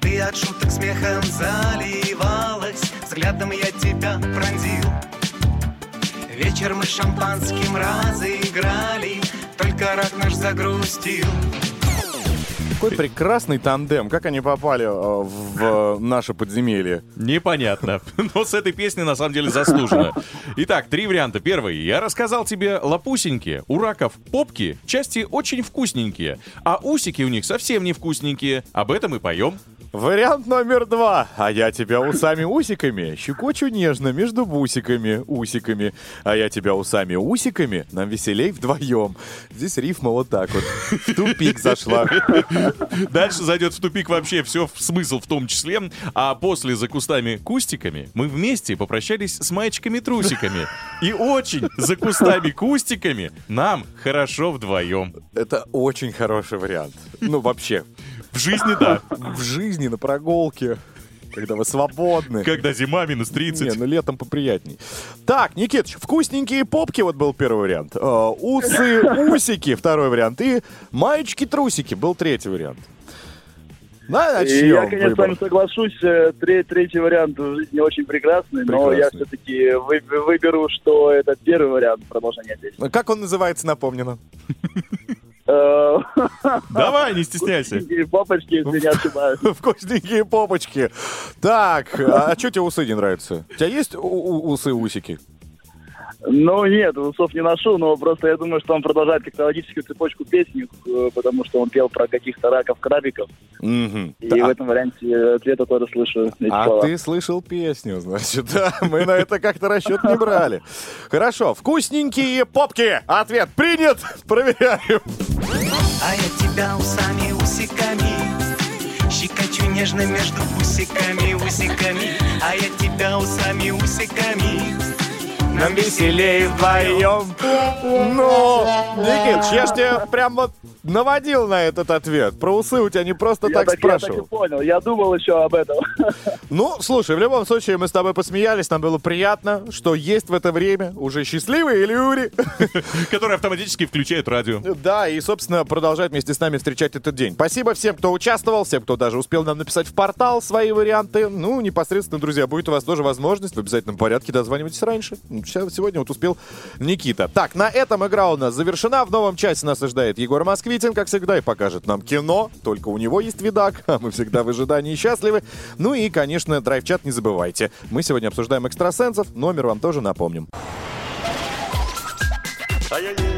Ты от шуток смехом заливалась Взглядом я тебя пронзил. Вечер мы шампанским разыграли Только рак наш загрустил Какой прекрасный тандем. Как они попали э, в наше подземелье? Непонятно. Но с этой песни на самом деле заслуженно. Итак, три варианта. Первый. Я рассказал тебе лопусенькие. У раков попки части очень вкусненькие, а усики у них совсем не вкусненькие. Об этом и поем. Вариант номер два. А я тебя усами-усиками щекочу нежно между бусиками, усиками. А я тебя усами-усиками, нам веселей вдвоем. Здесь рифма вот так вот. В тупик зашла. Дальше зайдет в тупик вообще все смысл в том числе. А после за кустами-кустиками мы вместе попрощались с маечками-трусиками. И очень за кустами-кустиками нам хорошо вдвоем. Это очень хороший вариант. Ну, вообще, В жизни, да. в жизни, на прогулке, когда вы свободны. Когда зима минус 30. Не, ну летом поприятней. Так, Никитыч, вкусненькие попки, вот был первый вариант. Э, усы, усики, второй вариант. И маечки-трусики был третий вариант. Да, И я, конечно, с вами соглашусь. э, тре- третий вариант в жизни очень прекрасный, но я Прекрасный. все-таки выберу, что это первый вариант продолжения песни. Как он называется, напомнено? Э, Давай, не стесняйся. Вкусненькие Папочки, если не ошибаюсь. Вкусненькие попочки. Так, а что тебе усы не нравятся? У тебя есть усы-усики? Ну, нет, усов не ношу, но просто я думаю, что он продолжает как-то логическую цепочку песни, э, потому что он пел про каких-то раков-крабиков. Мгм. И Так, в этом варианте ответа тоже слышу эти А слова. ты слышал песню, значит, да? Мы на это как-то расчет не брали. Хорошо, вкусненькие попки. Ответ принят. Проверяем. А я тебя усами, усиками Щекочу нежно между усиками, усиками А я тебя усами, усиками Нам веселее вдвоем. Ну, Никит, я прям вот наводил на этот ответ. Про усы у тебя не просто Я так так, я так и спрашивал. понял, я думал еще об этом. Ну, слушай, в любом случае мы с тобой посмеялись, нам было приятно, что есть в это время уже счастливые люди. Который автоматически включает радио. Да, и, собственно, продолжать вместе с нами встречать этот день. Спасибо всем, кто участвовал, всем, кто даже успел нам написать в портал свои варианты. Ну, непосредственно, друзья, будет у вас тоже возможность в обязательном порядке дозванивайтесь раньше. Ща- Сегодня вот успел Никита. Так, на этом игра у нас завершена. В новом часе нас ожидает Егор Москвитин, как всегда, и покажет нам кино. Только у него есть видак, а мы всегда в ожидании счастливы. Ну и, конечно, драйв-чат не забывайте. Мы сегодня обсуждаем экстрасенсов. Номер вам тоже напомним. Поехали.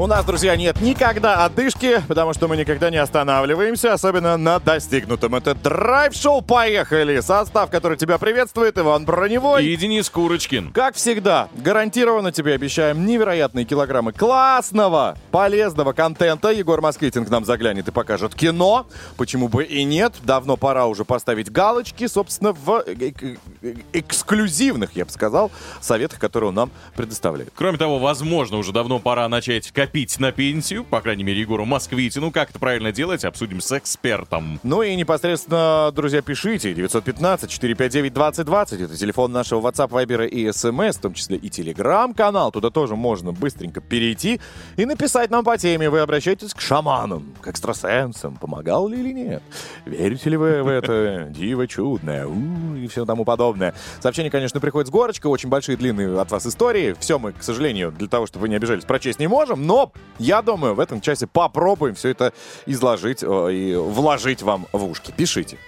У нас, друзья, нет никогда отдышки, потому что мы никогда не останавливаемся, особенно на достигнутом. Это драйв-шоу «Поехали!» Состав, который тебя приветствует, Иван Броневой. И Денис Курочкин. Как всегда, гарантированно тебе обещаем невероятные килограммы классного, полезного контента. Егор Москвитин к нам заглянет и покажет кино. Почему бы и нет? Давно пора уже поставить галочки, собственно, в э- э- э- эксклюзивных, я бы сказал, советах, которые он нам предоставляет. Кроме того, возможно, уже давно пора начать копить на пенсию, по крайней мере, Егору Москвитину. Как это правильно делать, обсудим с экспертом. Ну и непосредственно, друзья, пишите. 915-459-2020. Это телефон нашего WhatsApp, Viber и SMS, в том числе и Telegram-канал. Туда тоже можно быстренько перейти и написать нам по теме. Вы обращаетесь к шаманам, к экстрасенсам. Помогал ли или нет? Верите ли вы в это диво чудное? И все тому подобное. Сообщение, конечно, приходит с горочкой. Очень большие, длинные от вас истории. Все мы, к сожалению, для того, чтобы вы не обижались, прочесть не можем. Но я думаю, в этом часе попробуем все это изложить э, и вложить вам в ушки. Пишите.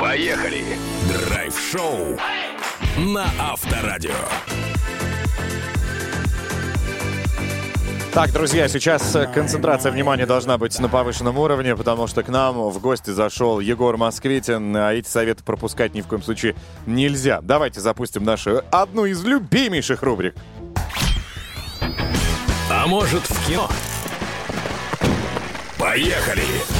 Поехали. Драйв-шоу на Авторадио. Так, друзья, сейчас э, концентрация внимания должна быть на повышенном уровне, потому что к нам в гости зашел Егор Москвитин, а эти советы пропускать ни в коем случае нельзя. Давайте запустим нашу одну из любимейших рубрик. Может в кино? Поехали.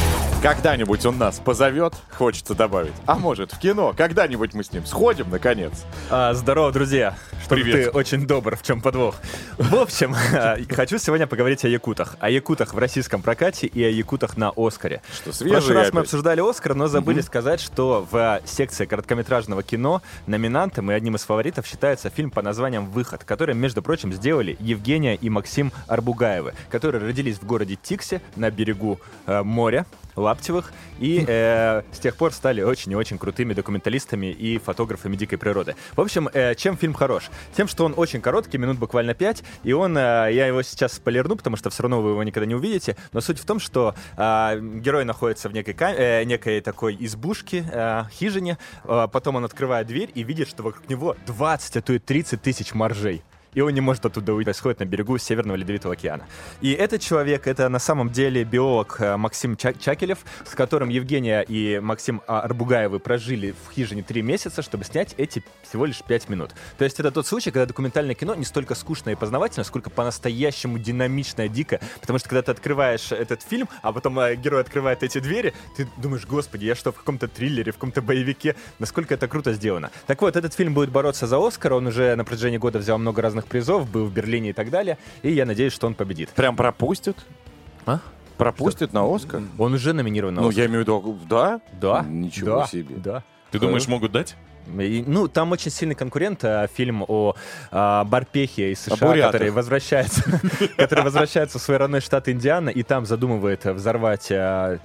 Когда-нибудь он нас позовет, хочется добавить. А может, в кино, когда-нибудь мы с ним сходим, наконец. А, здорово, друзья. Привет. ты очень добр, в чем подвох. В общем, хочу сегодня поговорить о якутах. О якутах в российском прокате и о якутах на Оскаре. Что, В прошлый раз мы обсуждали Оскар, но забыли сказать, что в секции короткометражного кино номинантом и одним из фаворитов считается фильм по названием «Выход», который, между прочим, сделали Евгения и Максим Арбугаевы, которые родились в городе Тиксе на берегу э, моря. Лаптевых, и э, с тех пор стали очень и очень крутыми документалистами и фотографами дикой природы. В общем, э, чем фильм хорош? Тем, что он очень короткий, минут буквально 5, и он, э, я его сейчас спойлерну, потому что все равно вы его никогда не увидите, но суть в том, что э, герой находится в некой, ка- э, некой такой избушке, э, хижине, э, потом он открывает дверь и видит, что вокруг него 20, а то и 30 тысяч моржей и он не может оттуда уйти. Происходит на берегу Северного Ледовитого океана. И этот человек, это на самом деле биолог э, Максим Ча- Чакелев, с которым Евгения и Максим а, Арбугаевы прожили в хижине три месяца, чтобы снять эти всего лишь пять минут. То есть это тот случай, когда документальное кино не столько скучное и познавательное, сколько по-настоящему динамичное, дико. Потому что когда ты открываешь этот фильм, а потом э, герой открывает эти двери, ты думаешь, господи, я что, в каком-то триллере, в каком-то боевике? Насколько это круто сделано. Так вот, этот фильм будет бороться за Оскар, он уже на протяжении года взял много разных призов, был в Берлине и так далее, и я надеюсь, что он победит. Прям пропустят? А? Пропустят на Оскар? Он уже номинирован на Ну, Оскар. я имею в виду, да? Да. Ничего да, себе. Да. Ты думаешь, могут дать? И, ну, там очень сильный конкурент, а, фильм о а, Барпехе из США, который возвращается, который возвращается в свой родной штат Индиана и там задумывает взорвать а,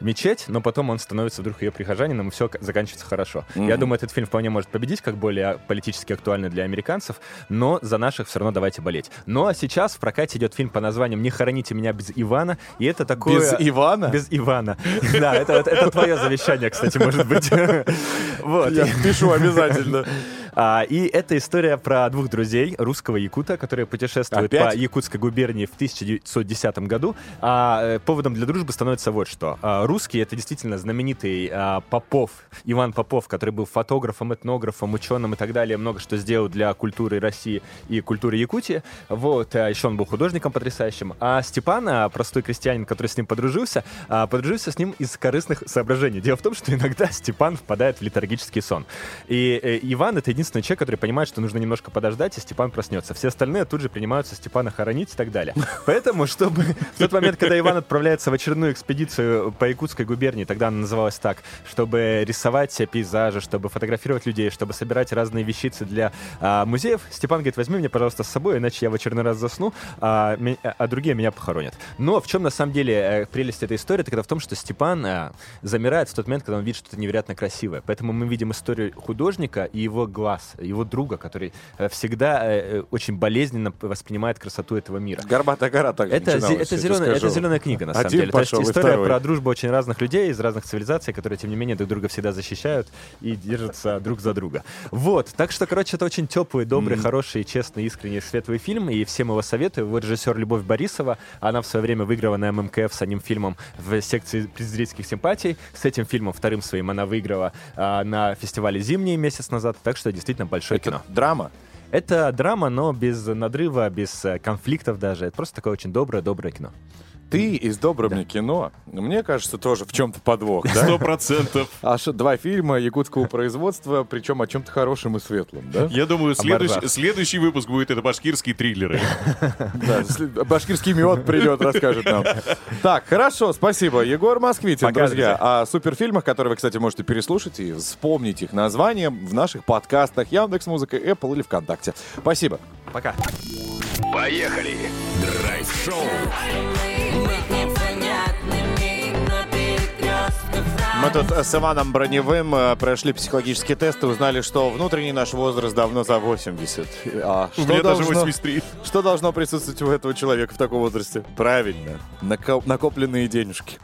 мечеть, но потом он становится вдруг ее прихожанином, и все заканчивается хорошо. Я думаю, этот фильм вполне может победить, как более политически актуальный для американцев, но за наших все равно давайте болеть. Ну а сейчас в прокате идет фильм по названием «Не хороните меня без Ивана», и это такое... Без Ивана? Без Ивана. Да, это твое завещание, кстати, может быть. Вот. Я пишу обязательно. А, и это история про двух друзей, русского якута, которые путешествуют Опять? по Якутской губернии в 1910 году. А э, поводом для дружбы становится вот что. А, русский — это действительно знаменитый а, Попов, Иван Попов, который был фотографом, этнографом, ученым и так далее, много что сделал для культуры России и культуры Якутии. Вот, а еще он был художником потрясающим. А Степан, а, простой крестьянин, который с ним подружился, а, подружился с ним из корыстных соображений. Дело в том, что иногда Степан впадает в летаргический сон. И э, Иван — это единственный человек, который понимает, что нужно немножко подождать, и Степан проснется. Все остальные тут же принимаются Степана хоронить и так далее. Поэтому, чтобы в тот момент, когда Иван отправляется в очередную экспедицию по Якутской губернии, тогда она называлась так, чтобы рисовать пейзажи, чтобы фотографировать людей, чтобы собирать разные вещицы для а, музеев, Степан говорит, возьми меня, пожалуйста, с собой, иначе я в очередной раз засну, а, а другие меня похоронят. Но в чем на самом деле э, прелесть этой истории, это когда в том, что Степан а, замирает в тот момент, когда он видит что-то невероятно красивое. Поэтому мы видим историю художника и его глаз, его друга, который э, всегда э, э, очень болезненно воспринимает красоту этого мира. Горбатая гора так Это, это, зеленая, это зеленая книга, на самом Один деле. Пошел, и история второй. про дружбу очень разных людей из разных цивилизаций, которые, тем не менее, друг друга всегда защищают и держатся друг за друга. Вот. Так что, короче, это очень теплый, добрый, хороший, честный, искренний, светлый фильм, и всем его советую. Вот режиссер Любовь Борисова, она в свое время выиграла на ММКФ с одним фильмом в секции зрительских симпатий. С этим фильмом, вторым своим, она выиграла а, на фестивале «Зимний» месяц назад, так что действительно большое кино. Это драма? Это драма, но без надрыва, без э, конфликтов даже. Это просто такое очень доброе-доброе кино. Ты из «Доброе мне кино», мне кажется, тоже в чем-то подвох, да? Сто процентов. А что, два фильма якутского производства, причем о чем-то хорошем и светлом, да? Я думаю, следующий, выпуск будет это башкирские триллеры. Да, башкирский мед придет, расскажет нам. Так, хорошо, спасибо. Егор Москвитин, друзья. О суперфильмах, которые вы, кстати, можете переслушать и вспомнить их название в наших подкастах Яндекс Музыка, Apple или ВКонтакте. Спасибо. Пока. Поехали! Драйв-шоу Мы тут с Иваном Броневым э, прошли психологический тест и узнали, что внутренний наш возраст давно за 80. А У что меня даже должно- 83. Что должно присутствовать у этого человека в таком возрасте? Правильно. нако- накопленные денежки.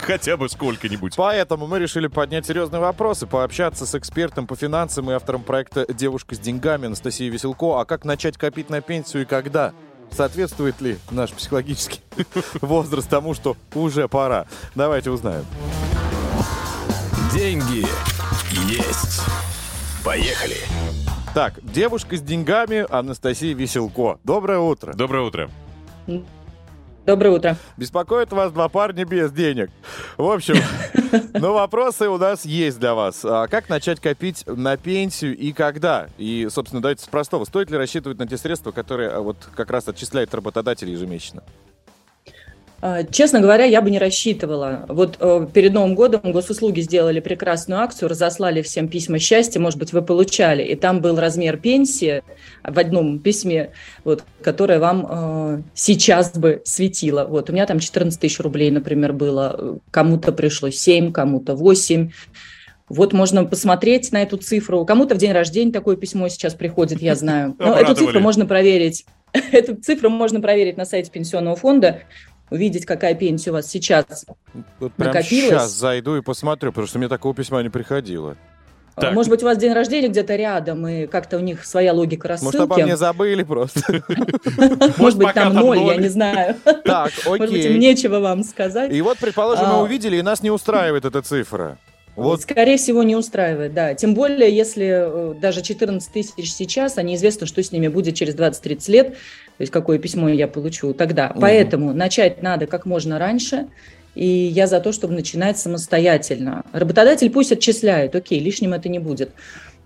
Хотя бы сколько-нибудь. Поэтому мы решили поднять серьезные вопросы, пообщаться с экспертом по финансам и автором проекта «Девушка с деньгами» Анастасией Веселко. А как начать копить на пенсию и когда? Соответствует ли наш психологический возраст тому, что уже пора? Давайте узнаем. Деньги есть. Поехали! Так, девушка с деньгами Анастасия Веселко. Доброе утро. Доброе утро. Доброе утро. Беспокоит вас два парня без денег. В общем, ну вопросы у нас есть для вас. А как начать копить на пенсию и когда? И, собственно, давайте с простого. Стоит ли рассчитывать на те средства, которые а, вот как раз отчисляет работодатель ежемесячно? А, Честно говоря, я бы не рассчитывала. Вот э, перед Новым годом госуслуги сделали прекрасную акцию, разослали всем письма счастья, может быть, вы получали, и там был размер пенсии в одном письме, вот, которое вам э, сейчас бы светило. Вот, у меня там 14 тысяч рублей, например, было, кому-то пришло 7, кому-то 8. Вот можно посмотреть на эту цифру. Кому-то в день рождения такое письмо сейчас приходит, я знаю. Но эту цифру можно проверить. Эту цифру можно проверить на сайте пенсионного фонда, увидеть, какая пенсия у вас сейчас. Вот прям Накопилось? сейчас зайду и посмотрю, потому что мне такого письма не приходило. Так. Может быть, у вас день рождения где-то рядом, и как-то у них своя логика рассылки. Может, обо мне забыли просто. Может быть, там ноль, я не знаю. Так, Может быть, им окей. нечего вам сказать. И вот, предположим, мы А. увидели, и нас не устраивает эта цифра. Вот Скорее всего, не устраивает, да. Тем более, если э, даже 14 тысяч сейчас, а неизвестно, что с ними будет через 20-30 лет, то есть какое письмо я получу тогда. Мгм. Поэтому начать надо как можно раньше, и я за то, чтобы начинать самостоятельно. Работодатель пусть отчисляет, окей, лишним это не будет.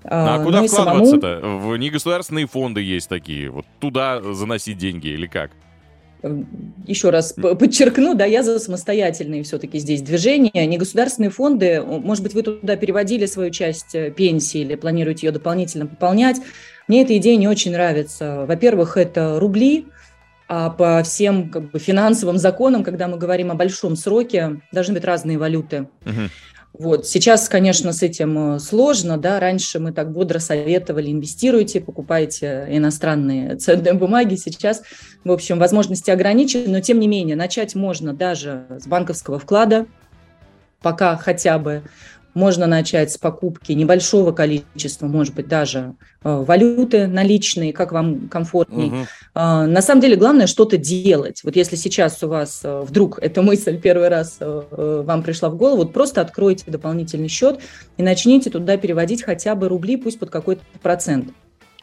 А ну куда самому- вкладываться-то? В негосударственные фонды есть такие. Вот туда заносить деньги или как? Еще раз подчеркну, да, я за самостоятельные все-таки здесь движения. Негосударственные фонды, может быть, вы туда переводили свою часть э, пенсии или планируете ее дополнительно пополнять. Мне эта идея не очень нравится. Во-первых, это рубли, а по всем как бы, финансовым законам, когда мы говорим о большом сроке, должны быть разные валюты. Мгм. Вот. Сейчас, конечно, с этим э, сложно, да, раньше мы так бодро советовали, инвестируйте, покупайте иностранные ценные бумаги, сейчас, в общем, возможности ограничены, но тем не менее, начать можно даже с банковского вклада, пока хотя бы можно начать с покупки небольшого количества, может быть, даже э, валюты наличные, как вам комфортней. А, На самом деле главное что-то делать. Вот если сейчас у вас э, вдруг эта мысль первый раз э, вам пришла в голову, вот просто откройте дополнительный счет и начните туда переводить хотя бы рубли, пусть под какой-то процент.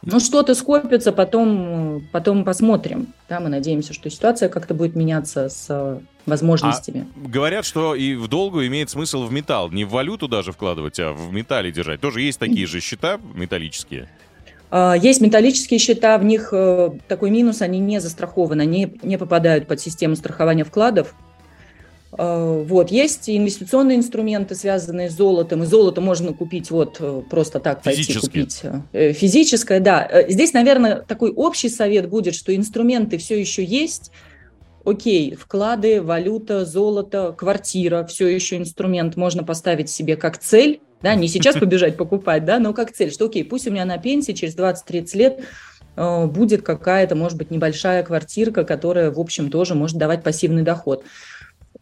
Ну, что-то скопится, потом, потом посмотрим. Да, мы надеемся, что ситуация как-то будет меняться с возможностями. Говорят, что и в долгу имеет смысл в металл. Не в валюту даже вкладывать, а в металле держать. Тоже есть такие же счета металлические. А, Есть металлические счета, в них э, такой минус, они не застрахованы, они не попадают под систему страхования вкладов. А, Вот, есть инвестиционные инструменты, связанные с золотом, и золото можно купить вот э, просто так пойти купить. э, Физическое, да. Здесь, наверное, такой общий совет будет, что инструменты все еще есть, Окей, вклады, валюта, золото, квартира, все еще инструмент можно поставить себе как цель, да, не сейчас побежать покупать, да, но как цель, что окей, пусть у меня на пенсии через 20-30 лет э, будет какая-то, может быть, небольшая квартирка, которая, в общем, тоже может давать пассивный доход.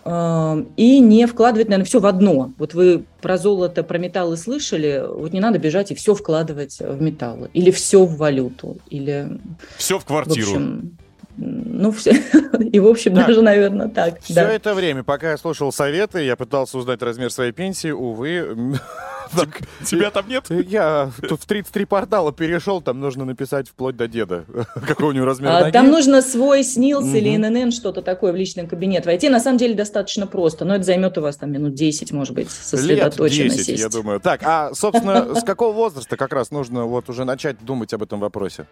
Э, И не вкладывать, наверное, все в одно. Вот вы про золото, про металлы слышали, вот не надо бежать и все вкладывать в металлы, или все в валюту, или Все в в квартиру. общем, ну, все. И, в общем, Так. даже, наверное, так. Все да. это время, пока я слушал советы, я пытался узнать размер своей пенсии, увы... так, Тебя там нет? Я тут в 33 портала перешел, там нужно написать вплоть до деда, какой у него размер А. Там нужно свой СНИЛС Мгм. или ННН, что-то такое в личный кабинет войти. На самом деле достаточно просто, но это займет у вас там минут 10, может быть, Лет сосредоточенно 10, сесть. я думаю. Так, а, собственно, с какого возраста как раз нужно вот уже начать думать об этом вопросе?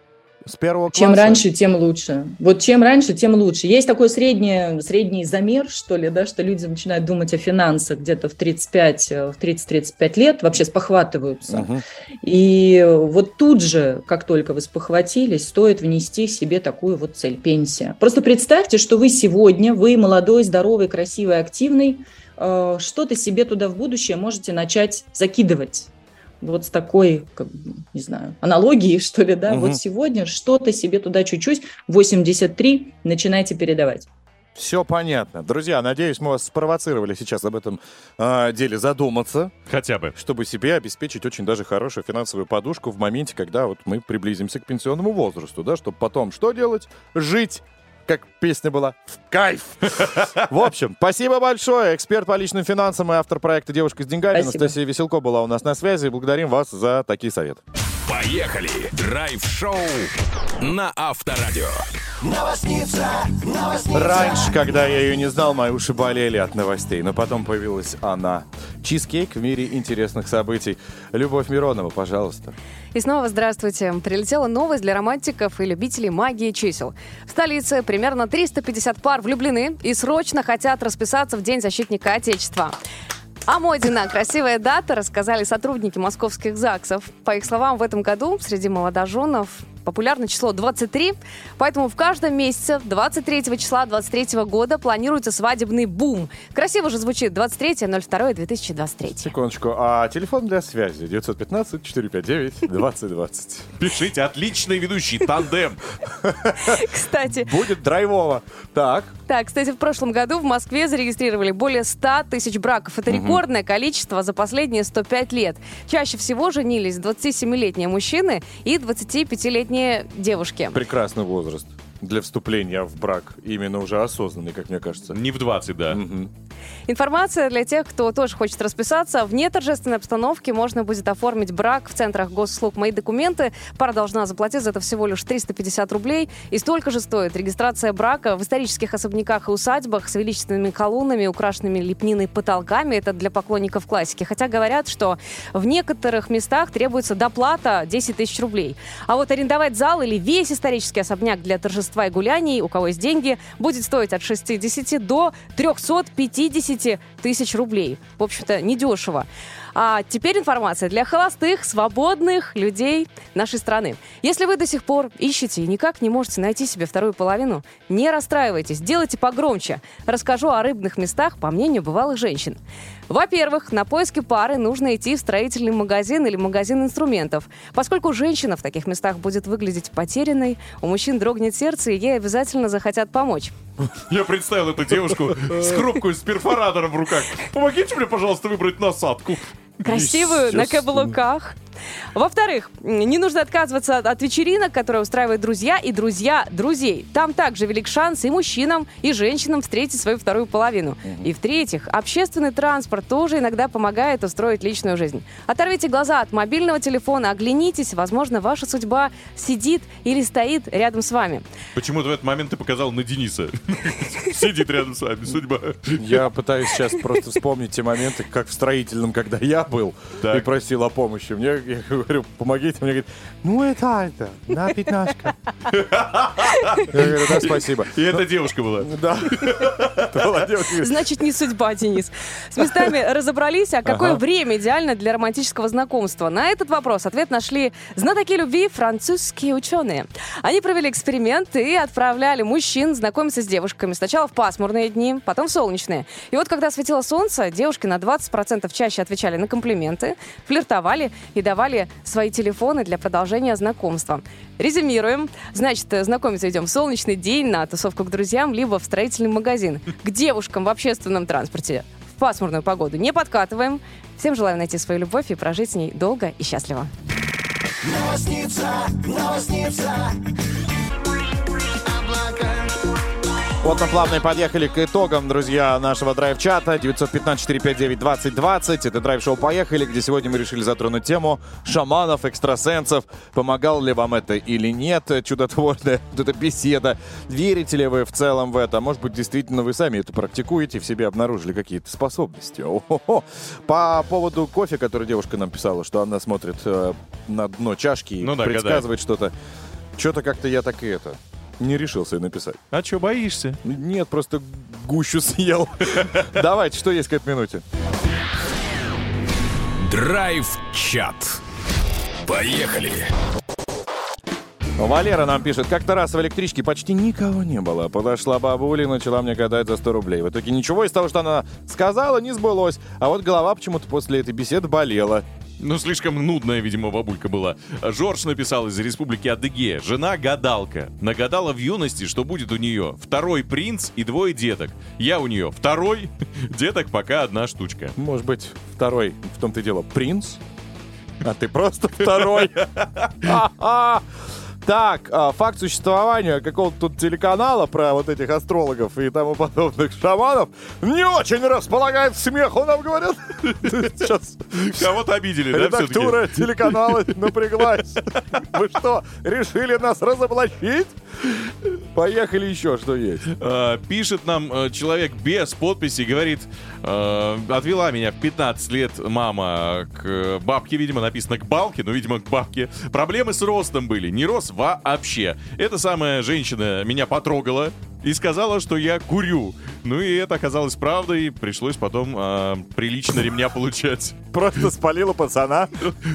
С первого класса? Чем раньше, тем лучше. Вот чем раньше, тем лучше. Есть такой средний, средний замер, что ли, да, что люди начинают думать о финансах где-то в 35, э, в 30-35 лет, вообще спохватываются. Мгм. И вот тут же, как только вы спохватились, стоит внести себе такую вот цель – пенсия. Просто представьте, что вы сегодня, вы молодой, здоровый, красивый, активный, э, что-то себе туда в будущее можете начать закидывать. Вот с такой, как бы, не знаю, аналогией, что ли, да, Мгм. вот сегодня что-то себе туда чуть-чуть, 83, начинайте передавать. Все понятно. Друзья, надеюсь, мы вас спровоцировали сейчас об этом а, деле задуматься, Хотя бы. чтобы себе обеспечить очень даже хорошую финансовую подушку в моменте, когда вот мы приблизимся к пенсионному возрасту, да, чтобы потом что делать? Жить как песня была, в кайф. В общем, спасибо большое. Эксперт по личным финансам и автор проекта «Девушка с деньгами». Анастасия Веселко была у нас на связи. Благодарим вас за такие советы. Поехали! Драйв-шоу на Авторадио. Раньше, когда я ее не знал, мои уши болели от новостей, но потом появилась она. Чизкейк в мире интересных событий. Любовь Миронова, пожалуйста. И снова здравствуйте. Прилетела новость для романтиков и любителей магии чисел. В столице примерно 350 пар влюблены и срочно хотят расписаться в День защитника Отечества. О моде на красивая дата рассказали сотрудники московских ЗАГСов. По их словам, в этом году среди молодоженов популярно число 23, поэтому в каждом месяце 23 числа 23 года планируется свадебный бум. Красиво же звучит 23.02.2023. Секундочку. А телефон для связи 915-459-2020. Пишите, отличный ведущий, тандем. Кстати, Будет драйвово. Так. Так, кстати, в прошлом году в Москве зарегистрировали более 100 тысяч браков. Это рекордное количество за последние 105 лет. Чаще всего женились 27-летние мужчины и 25-летние девушки. Прекрасный возраст для вступления в брак. Именно уже осознанный, как мне кажется. Не в 20, да. Информация для тех, кто тоже хочет расписаться. В неторжественной обстановке можно будет оформить брак в центрах госуслуг «Мои документы». Пара должна заплатить за это всего лишь 350 рублей. И столько же стоит регистрация брака в исторических особняках и усадьбах с величественными колоннами, украшенными лепниной потолками. Это для поклонников классики. Хотя говорят, что в некоторых местах требуется доплата 10 тысяч рублей. А вот арендовать зал или весь исторический особняк для торжества и гуляний, у кого есть деньги, будет стоить от 60 до 350 тысяч рублей. В общем-то, недешево. А теперь информация для холостых, свободных людей нашей страны. Если вы до сих пор ищете и никак не можете найти себе вторую половину, не расстраивайтесь, делайте погромче. Расскажу о рыбных местах, по мнению бывалых женщин. Во-первых, на поиски пары нужно идти в строительный магазин или магазин инструментов. Поскольку женщина в таких местах будет выглядеть потерянной, у мужчин дрогнет сердце, и ей обязательно захотят помочь. Я представил эту девушку с коробкой с перфоратором в руках. Помогите мне, пожалуйста, выбрать насадку. красивую на каблуках. Во-вторых, не нужно отказываться от- от вечеринок, которые устраивают друзья и друзья друзей. Там также велик шанс и мужчинам, и женщинам встретить свою вторую половину. И в-третьих, общественный транспорт тоже иногда помогает устроить личную жизнь. Оторвите глаза от мобильного телефона, оглянитесь, возможно, ваша судьба сидит или стоит рядом с вами. Почему-то в этот момент ты показал на Дениса. Сидит рядом с вами, судьба. Я пытаюсь сейчас просто вспомнить те моменты, как в строительном, когда я был и просил о помощи. Мне, я говорю, помогите. Мне говорит, ну это это, на пятнашка. Я говорю, да, спасибо. И эта девушка была. Да. Это. Значит, не судьба, Денис. С местами разобрались, а какое время идеально для романтического знакомства? На этот вопрос ответ нашли знатоки любви французские ученые. Они провели эксперимент и отправляли мужчин знакомиться с девушками. Сначала в пасмурные дни, потом в солнечные. И вот когда светило солнце, девушки на 20% чаще отвечали на комплименты, флиртовали и давали свои телефоны для продолжения знакомства. Резюмируем. Значит, э, знакомиться идем в солнечный день, на тусовку к друзьям, либо в строительный магазин. К девушкам в общественном транспорте в пасмурную погоду не подкатываем. Всем желаю найти свою любовь и прожить с ней долго и счастливо. Новосница, новосница. Вот мы плавно и подъехали к итогам, друзья, нашего драйв-чата. 915-459-2020. Это драйв-шоу «Поехали», где сегодня мы решили затронуть тему шаманов, экстрасенсов. Помогал ли вам это или нет? Чудотворная вот эта беседа. Верите ли вы в целом в это? Может быть, действительно вы сами это практикуете, в себе обнаружили какие-то способности. О-хо-хо. По поводу кофе, который девушка нам писала, что она смотрит э, на дно чашки и Ну да, предсказывает что-то. Что-то как-то я так и это не решился написать. А что, боишься? Нет, просто гущу съел. Давайте, что есть к этой минуте? Драйв-чат. Поехали. Валера нам пишет, как-то раз в электричке почти никого не было. Подошла бабуля и начала мне гадать за 100 рублей. В итоге ничего из того, что она сказала, не сбылось. А вот голова почему-то после этой беседы болела. Ну, слишком нудная, видимо, бабулька была. Жорж написал из Республики Адыгея. Жена гадалка. Нагадала в юности, что будет у нее второй принц и двое деток. Я у нее второй, деток пока одна штучка. Может быть, второй, в том-то и дело, принц? А ты просто второй. Так, а, факт существования какого-то тут телеканала про вот этих астрологов и тому подобных шаманов не очень располагает смеху, нам говорят. Сейчас Кого-то обидели, да, редактура телеканала напряглась. Вы что, решили нас разоблачить? Поехали еще, что есть. А, Пишет нам э, человек без подписи, говорит, э, отвела меня в 15 лет мама к э, бабке, видимо, написано к балке, но, видимо, к бабке. Проблемы с ростом были, не рос вообще. Эта самая женщина меня потрогала и сказала, что я курю. Ну и это оказалось правдой, пришлось потом э, прилично ремня получать. Просто спалила пацана.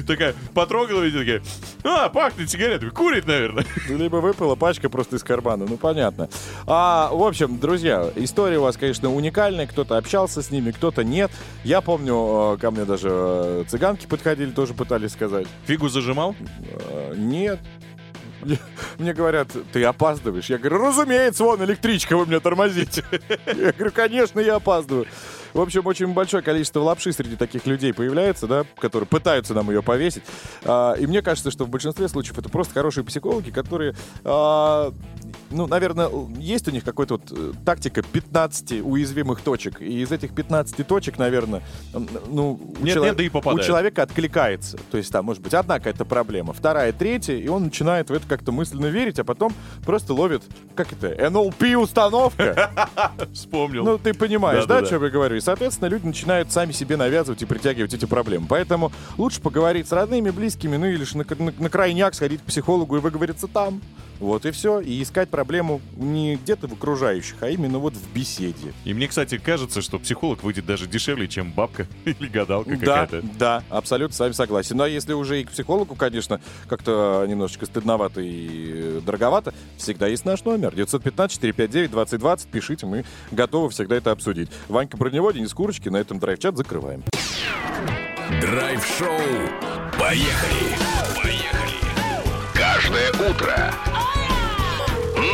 Такая, потрогала и такая, а, пахнет сигаретами, курит, наверное. Ну, Либо выпала пачка просто из кармана, ну понятно. А, в общем, друзья, история у вас, конечно, уникальная. Кто-то общался с ними, кто-то нет. Я помню, э, ко мне даже э, цыганки подходили, тоже пытались сказать. Фигу зажимал? Э, Нет. Мне- говорят, ты опаздываешь. Я говорю, разумеется, вон электричка, вы меня тормозите. Я говорю, конечно, я опаздываю. В общем, очень большое количество лапши среди таких людей появляется, да, которые пытаются нам ее повесить. А, И мне кажется, что в большинстве случаев это просто хорошие психологи, которые, а, ну, наверное, есть у них какой-то вот э, тактика 15 уязвимых точек. И из этих 15 точек, наверное, ну, у, Нет, чело- нет, да и у попадает. человека откликается. То есть там может быть одна какая-то проблема, вторая, третья, и он начинает в это как-то мысленно верить, а потом просто ловит, как это, NLP-установка. Вспомнил. Ну, ты понимаешь, да, Да-да-да. о чем я говорю? Соответственно, люди начинают сами себе навязывать и притягивать эти проблемы. Поэтому лучше поговорить с родными, близкими, ну или ж на, на- на крайняк сходить к психологу и выговориться там. Вот и все. И искать проблему не где-то в окружающих, а именно вот в беседе. И мне, кстати, кажется, что психолог выйдет даже дешевле, чем бабка или гадалка Да, какая-то. да, абсолютно с вами согласен. Ну а если уже и к психологу, конечно, как-то немножечко стыдновато и э, дороговато, всегда есть наш номер. 915-459-2020. Пишите, мы готовы всегда это обсудить. Ванька про него, Денис Курочки. На этом драйв-чат закрываем. Драйв-шоу. Поехали! Поехали! Каждое утро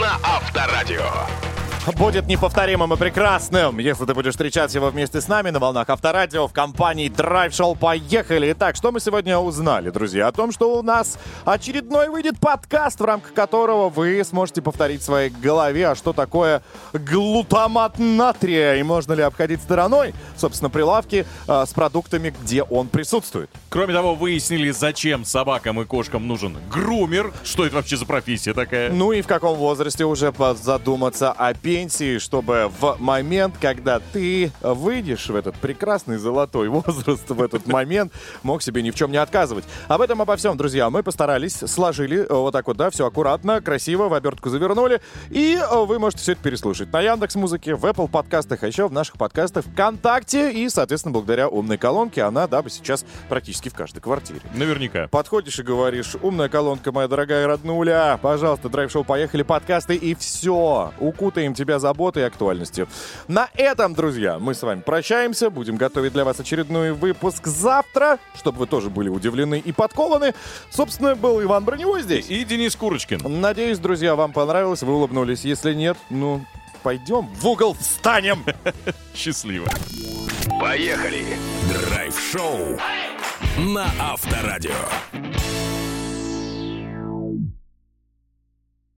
на Авторадио. Будет неповторимым и прекрасным, если ты будешь встречать его вместе с нами на волнах Авторадио в компании Drive Show. Поехали! Итак, что мы сегодня узнали, друзья? О том, что у нас очередной выйдет подкаст, в рамках которого вы сможете повторить в своей голове, а что такое глутамат натрия и можно ли обходить стороной, собственно, прилавки а, с продуктами, где он присутствует. Кроме того, выяснили, зачем собакам и кошкам нужен грумер. Что это вообще за профессия такая? Ну и в каком возрасте уже задуматься о пенсии, чтобы в момент, когда ты выйдешь в этот прекрасный золотой возраст, в этот момент мог себе ни в чем не отказывать. Об этом, обо всем, друзья, мы постарались, сложили э, вот так вот, да, все аккуратно, красиво, в обертку завернули, и э, вы можете все это переслушать на Яндекс Музыке, в Apple подкастах, а еще в наших подкастах ВКонтакте, и, соответственно, благодаря умной колонке она, да, сейчас практически в каждой квартире. Наверняка. Подходишь и говоришь, умная колонка, моя дорогая роднуля, пожалуйста, драйв-шоу, поехали, подкасты, и все. Укутаем тебя заботой и актуальностью. На этом, друзья, мы с вами прощаемся, будем готовить для вас очередной выпуск завтра, чтобы вы тоже были удивлены и подкованы. Собственно, был Иван Броневой здесь. И Денис Курочкин. Надеюсь, друзья, вам понравилось, вы улыбнулись. Если нет, ну, пойдем в угол встанем. Счастливо. Поехали! Драйв-шоу на Авторадио.